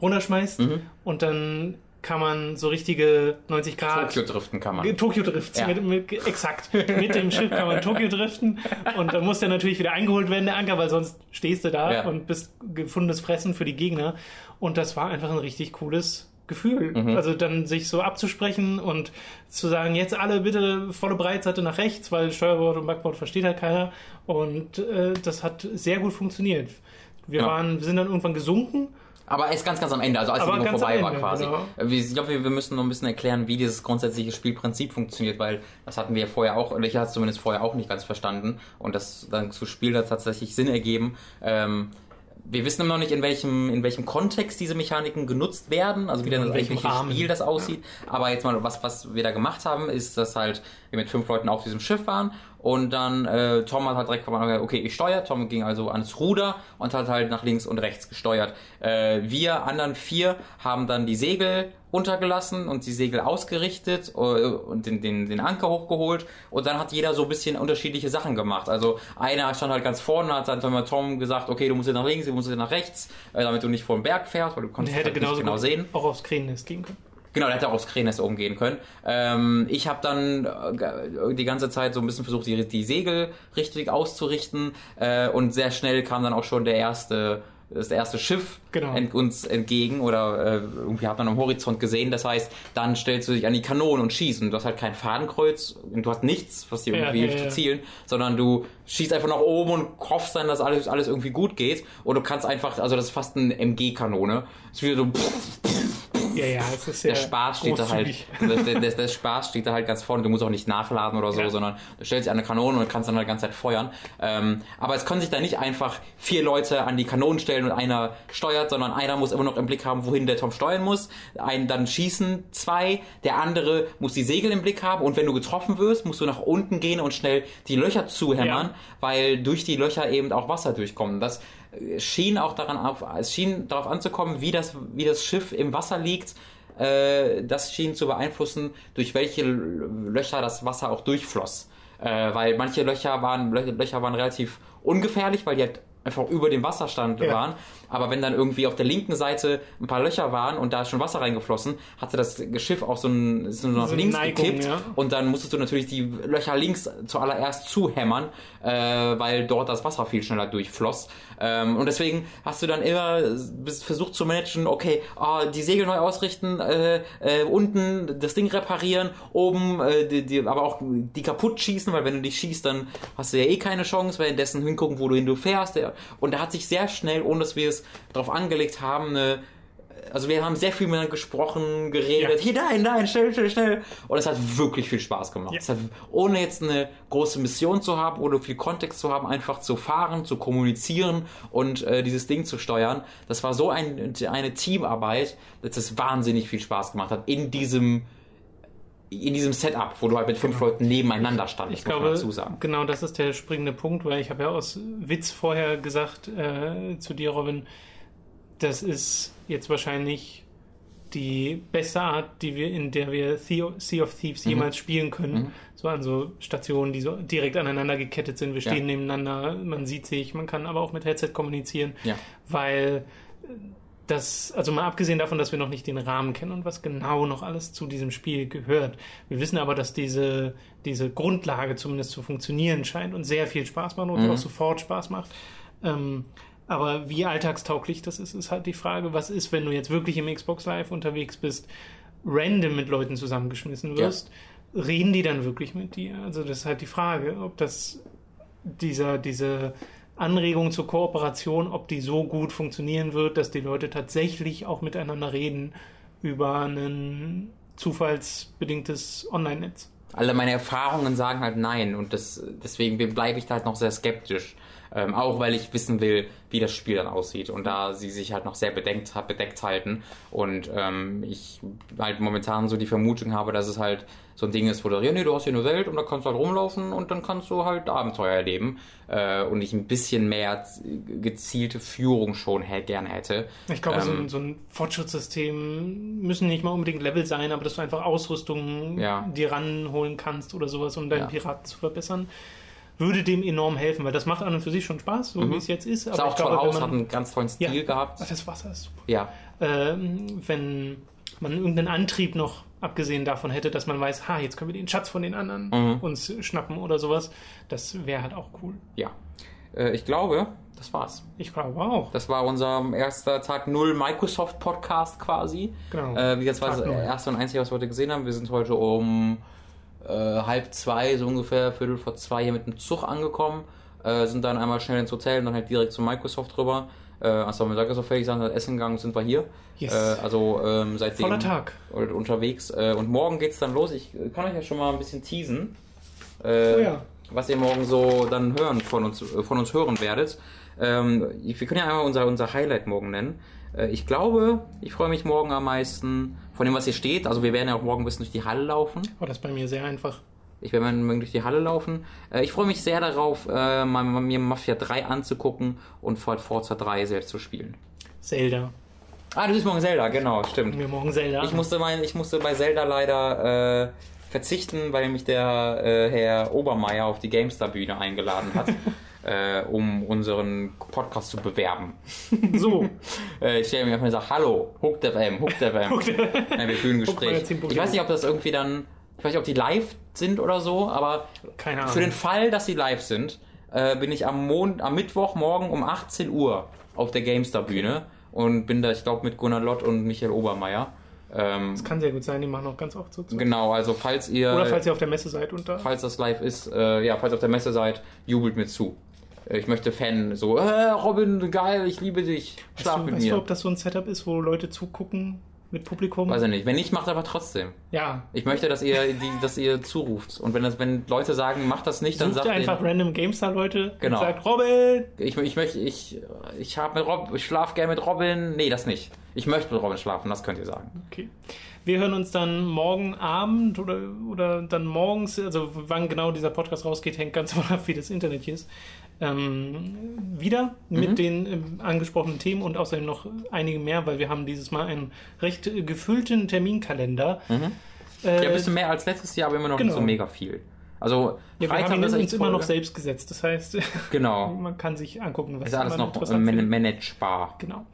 runterschmeißt. Mhm. Und dann kann man so richtige 90 Grad Tokio driften kann man. Tokio Drift, Ja. mit, mit, exakt. Mit dem Schiff kann man Tokio driften und dann muss der natürlich wieder eingeholt werden, der Anker, weil sonst stehst du da Ja. und bist gefundenes Fressen für die Gegner. Und das war einfach ein richtig cooles Gefühl. Mhm. Also dann sich so abzusprechen und zu sagen, jetzt alle bitte volle Breitseite nach rechts, weil Steuerbord und Backbord versteht halt keiner. Und äh, das hat sehr gut funktioniert. Wir Ja. waren, wir sind dann irgendwann gesunken. Aber erst ganz, ganz am Ende, also als Aber die Demo vorbei war Ende, quasi. genau. Wir- Ich glaube, wir wir müssen noch ein bisschen erklären, wie dieses grundsätzliche Spielprinzip funktioniert, weil das hatten wir vorher auch, oder ich hatte es zumindest vorher auch nicht ganz verstanden und das dann zu Spiel hat tatsächlich Sinn ergeben. Ähm, wir wissen immer noch nicht, in welchem, in welchem Kontext diese Mechaniken genutzt werden, also wie In welchem Rahmen. Spiel das aussieht. Aber jetzt mal, was, was wir da gemacht haben, ist, dass halt wir mit fünf Leuten auf diesem Schiff waren und dann äh, Tom hat halt direkt gesagt, okay, ich steuere. Tom ging also ans Ruder und hat halt nach links und rechts gesteuert. Äh, wir anderen vier haben dann die Segel runtergelassen und die Segel ausgerichtet äh, und den, den, den Anker hochgeholt und dann hat jeder so ein bisschen unterschiedliche Sachen gemacht. Also einer stand halt ganz vorne, hat dann mal Tom gesagt, okay, du musst jetzt nach links, du musst jetzt nach rechts, äh, damit du nicht vor den Berg fährst, weil du konntest halt nicht genau sehen. auch aufs Kränennest gehen können. Genau, der hätte auch aufs Krähennest umgehen können. Ähm, ich habe dann äh, die ganze Zeit so ein bisschen versucht, die, die Segel richtig auszurichten äh, und sehr schnell kam dann auch schon der erste das erste Schiff Genau. ent, uns entgegen oder äh, irgendwie hat man am Horizont gesehen. Das heißt, dann stellst du dich an die Kanonen und schießt und du hast halt kein Fadenkreuz und du hast nichts, was dir Ja, irgendwie ja, hilft ja. zu zielen, sondern du schießt einfach nach oben und hoffst dann, dass alles, alles irgendwie gut geht. Und du kannst einfach, also das ist fast eine MG-Kanone. Es ist wieder so Ja, ja, es ist sehr der Spaß steht da halt, großzügig. der, der, der Spaß steht da halt ganz vorne. Du musst auch nicht nachladen oder so, Ja. sondern du stellst dich an eine Kanone und kannst dann halt die ganze Zeit feuern. Ähm, aber es können sich da nicht einfach vier Leute an die Kanonen stellen und einer steuert, sondern einer muss immer noch im Blick haben, wohin der Tom steuern muss. Ein dann schießen zwei, der andere muss die Segel im Blick haben und wenn du getroffen wirst, musst du nach unten gehen und schnell die Löcher zuhämmern, Ja. weil durch die Löcher eben auch Wasser durchkommt. Das schien auch daran auf, es schien darauf anzukommen, wie das, wie das Schiff im Wasser liegt. Äh, das schien zu beeinflussen, durch welche Löcher das Wasser auch durchfloss. Äh, weil manche Löcher waren, Lö- Löcher waren relativ ungefährlich, weil die halt einfach über dem Wasserstand Ja. waren. Aber wenn dann irgendwie auf der linken Seite ein paar Löcher waren und da ist schon Wasser reingeflossen, hatte das Schiff auch so, ein, so nach So links Neigung, gekippt. ja. Und dann musstest du natürlich die Löcher links zuallererst zuhämmern, äh, weil dort das Wasser viel schneller durchfloss. Ähm, und deswegen hast du dann immer versucht zu managen, okay, ah, die Segel neu ausrichten, äh, äh, unten das Ding reparieren, oben äh, die, die, aber auch die kaputt schießen, weil wenn du die schießt, dann hast du ja eh keine Chance, währenddessen hingucken, wo du hin du fährst. Der- Und da hat sich sehr schnell, ohne dass wir es darauf angelegt haben, eine also wir haben sehr viel miteinander gesprochen, geredet, Ja. hier dahin, dahin, schnell, schnell, schnell. Und es hat wirklich viel Spaß gemacht. Ja. Es hat, ohne jetzt eine große Mission zu haben oder viel Kontext zu haben, einfach zu fahren, zu kommunizieren und äh, dieses Ding zu steuern. Das war so ein, eine Teamarbeit, dass es wahnsinnig viel Spaß gemacht hat in diesem in diesem Setup, wo du halt mit fünf Leuten nebeneinander standest, Ich glaube, dazu sagen. genau das ist der springende Punkt, weil ich habe ja aus Witz vorher gesagt äh, zu dir, Robin, das ist jetzt wahrscheinlich die beste Art, die wir, in der wir Theo- Sea of Thieves Mhm. jemals spielen können. So an so Stationen, die so direkt aneinander gekettet sind. Wir Ja. stehen nebeneinander, man sieht sich, man kann aber auch mit Headset kommunizieren, Ja. weil das, also mal abgesehen davon, dass wir noch nicht den Rahmen kennen und was genau noch alles zu diesem Spiel gehört. Wir wissen aber, dass diese, diese Grundlage zumindest zu funktionieren scheint und sehr viel Spaß macht und Mhm. auch sofort Spaß macht. Ähm, aber wie alltagstauglich das ist, ist halt die Frage, was ist, wenn du jetzt wirklich im Xbox Live unterwegs bist, random mit Leuten zusammengeschmissen wirst, reden die dann wirklich mit dir? Also das ist halt die Frage, ob das dieser, diese Anregung zur Kooperation, ob die so gut funktionieren wird, dass die Leute tatsächlich auch miteinander reden über ein zufallsbedingtes Online-Netz. alle meine Erfahrungen sagen halt nein und das, deswegen bleibe ich da halt noch sehr skeptisch. Ähm, auch weil ich wissen will, wie das Spiel dann aussieht und da sie sich halt noch sehr bedenkt, bedeckt halten und ähm, ich halt momentan so die Vermutung habe, dass es halt so ein Ding ist, wo du, ja, nee, du hast hier eine Welt und da kannst du halt rumlaufen und dann kannst du halt Abenteuer erleben äh, und ich ein bisschen mehr gezielte Führung schon hä gerne hätte. Ich glaube, so, Ähm, ein, so ein Fortschrittssystem müssen nicht mal unbedingt Level sein, aber dass du einfach Ausrüstung Ja. dir ranholen kannst oder sowas, um deinen Ja. Piraten zu verbessern, würde dem enorm helfen, weil das macht an und für sich schon Spaß, so wie es jetzt ist. sah Aber auch ich toll glaube, aus, man, hat einen ganz tollen Stil Ja. gehabt. Das Wasser ist super. Ja, ähm, wenn man irgendeinen Antrieb noch abgesehen davon hätte, dass man weiß, ha, jetzt können wir den Schatz von den anderen Mhm. uns schnappen oder sowas, das wäre halt auch cool. ja. Äh, ich glaube, das war's. Ich glaube auch. Das war unser erster Tag Null Microsoft Podcast quasi. Genau. Äh, wie gesagt, war das null. erste und einzige, was wir heute gesehen haben. Wir sind heute um äh, halb zwei, so ungefähr Viertel vor zwei hier mit dem Zug angekommen. Äh, sind dann einmal schnell ins Hotel und dann halt direkt zu Microsoft rüber. Äh, als wir mit Microsoft fertig sind, essen gegangen, sind wir hier. Yes. Äh, also ähm, seitdem Voller Tag. und unterwegs. Äh, und morgen geht's dann los. Ich äh, kann euch ja schon mal ein bisschen teasen. Äh, Oh ja. Was ihr morgen so dann hören von uns, äh, von uns hören werdet. Ähm, wir können ja einmal unser, unser Highlight morgen nennen. Ich glaube, ich freue mich morgen am meisten von dem, was hier steht. Also wir werden ja auch morgen ein bisschen durch die Halle laufen. Oh, das ist bei mir sehr einfach. Ich werde morgen durch die Halle laufen. Äh, ich freue mich sehr darauf, äh, mal, mir Mafia 3 anzugucken und Fort Forza 3 selbst zu spielen. Zelda. Ah, du bist morgen Zelda, genau, stimmt. Wir morgen Zelda. Ich musste, mein, ich musste bei Zelda leider äh, verzichten, weil mich der äh, Herr Obermeier auf die GameStar-Bühne eingeladen hat, äh, um unseren Podcast zu bewerben. so. Äh, ich stelle mir einfach und sage, hallo, Hooked FM, Hooked FM. Nein, wir führen ein Gespräch. Ich weiß nicht, ob das irgendwie dann, ich weiß nicht, ob die live sind oder so, aber für den Fall, dass sie live sind, äh, bin ich am, Mon am Mittwochmorgen um 18 Uhr auf der GameStar-Bühne und bin da, ich glaube, mit Gunnar Lott und Michael Obermeier. Ähm, Das kann sehr gut sein, die machen auch ganz oft so. zu. genau, also falls ihr, Oder falls ihr auf der Messe seid und da. falls das live ist, äh, ja, falls ihr auf der Messe seid, jubelt mir zu. Äh, Ich möchte Fan, so, äh, Robin, geil, ich liebe dich, schlaf Weißt, du, mit weißt du, mir. ob das so ein Setup ist, wo Leute zugucken mit Publikum? Weiß ich nicht. Wenn nicht, macht aber trotzdem. ja. Ich möchte, dass ihr, die, dass ihr zuruft. Und wenn, das, wenn Leute sagen, macht das nicht, dann Sucht sagt einfach ihr, random GameStar-Leute Genau. und sagt, Robin! ich, ich möchte, ich, ich habe mit Rob, ich schlaf gerne mit Robin. Nee, das nicht. Ich möchte mit Robin schlafen, das könnt ihr sagen. Okay. Wir hören uns dann morgen Abend oder, oder dann morgens, also wann genau dieser Podcast rausgeht, hängt ganz davon ab, wie das Internet hier ist. Ähm, wieder mit Mhm. den ähm, angesprochenen Themen und außerdem noch einige mehr, weil wir haben dieses Mal einen recht äh, gefüllten Terminkalender. Äh, Mhm. Ja, ein bisschen mehr als letztes Jahr, aber immer noch Genau. nicht so mega viel. Also, ja, wir haben ihn uns immer noch selbst gesetzt. Das heißt, Genau. man kann sich angucken, was Ist alles noch man managebar. Genau.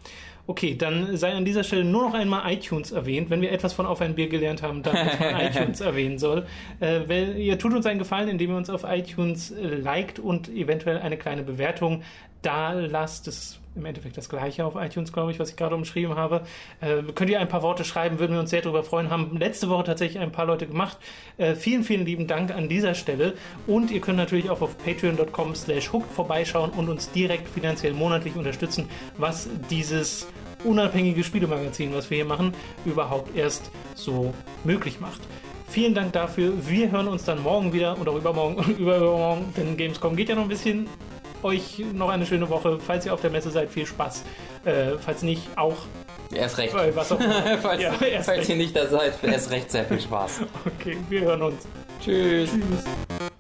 Okay, dann sei an dieser Stelle nur noch einmal iTunes erwähnt. Wenn wir etwas von Auf ein Bier gelernt haben, dann, dass man iTunes erwähnen soll. Äh, weil, ihr tut uns einen Gefallen, indem ihr uns auf iTunes liked und eventuell eine kleine Bewertung da lasst. Das ist im Endeffekt das gleiche auf iTunes, glaube ich, was ich gerade umschrieben habe. Äh, könnt ihr ein paar Worte schreiben, würden wir uns sehr darüber freuen. Haben letzte Woche tatsächlich ein paar Leute gemacht. Äh, vielen, vielen lieben Dank an dieser Stelle. Und ihr könnt natürlich auch auf patreon.com slash hooked vorbeischauen und uns direkt finanziell monatlich unterstützen, was dieses unabhängige Spielemagazin, was wir hier machen, überhaupt erst so möglich macht. Vielen Dank dafür. Wir hören uns dann morgen wieder oder übermorgen, übermorgen, denn Gamescom geht ja noch ein bisschen. Euch noch eine schöne Woche. Falls ihr auf der Messe seid, viel Spaß. Äh, falls nicht, auch. Erst recht. Weil was auch falls Ja, falls recht. ihr nicht da seid, erst recht sehr viel Spaß. Okay, wir hören uns. Tschüss. Tschüss.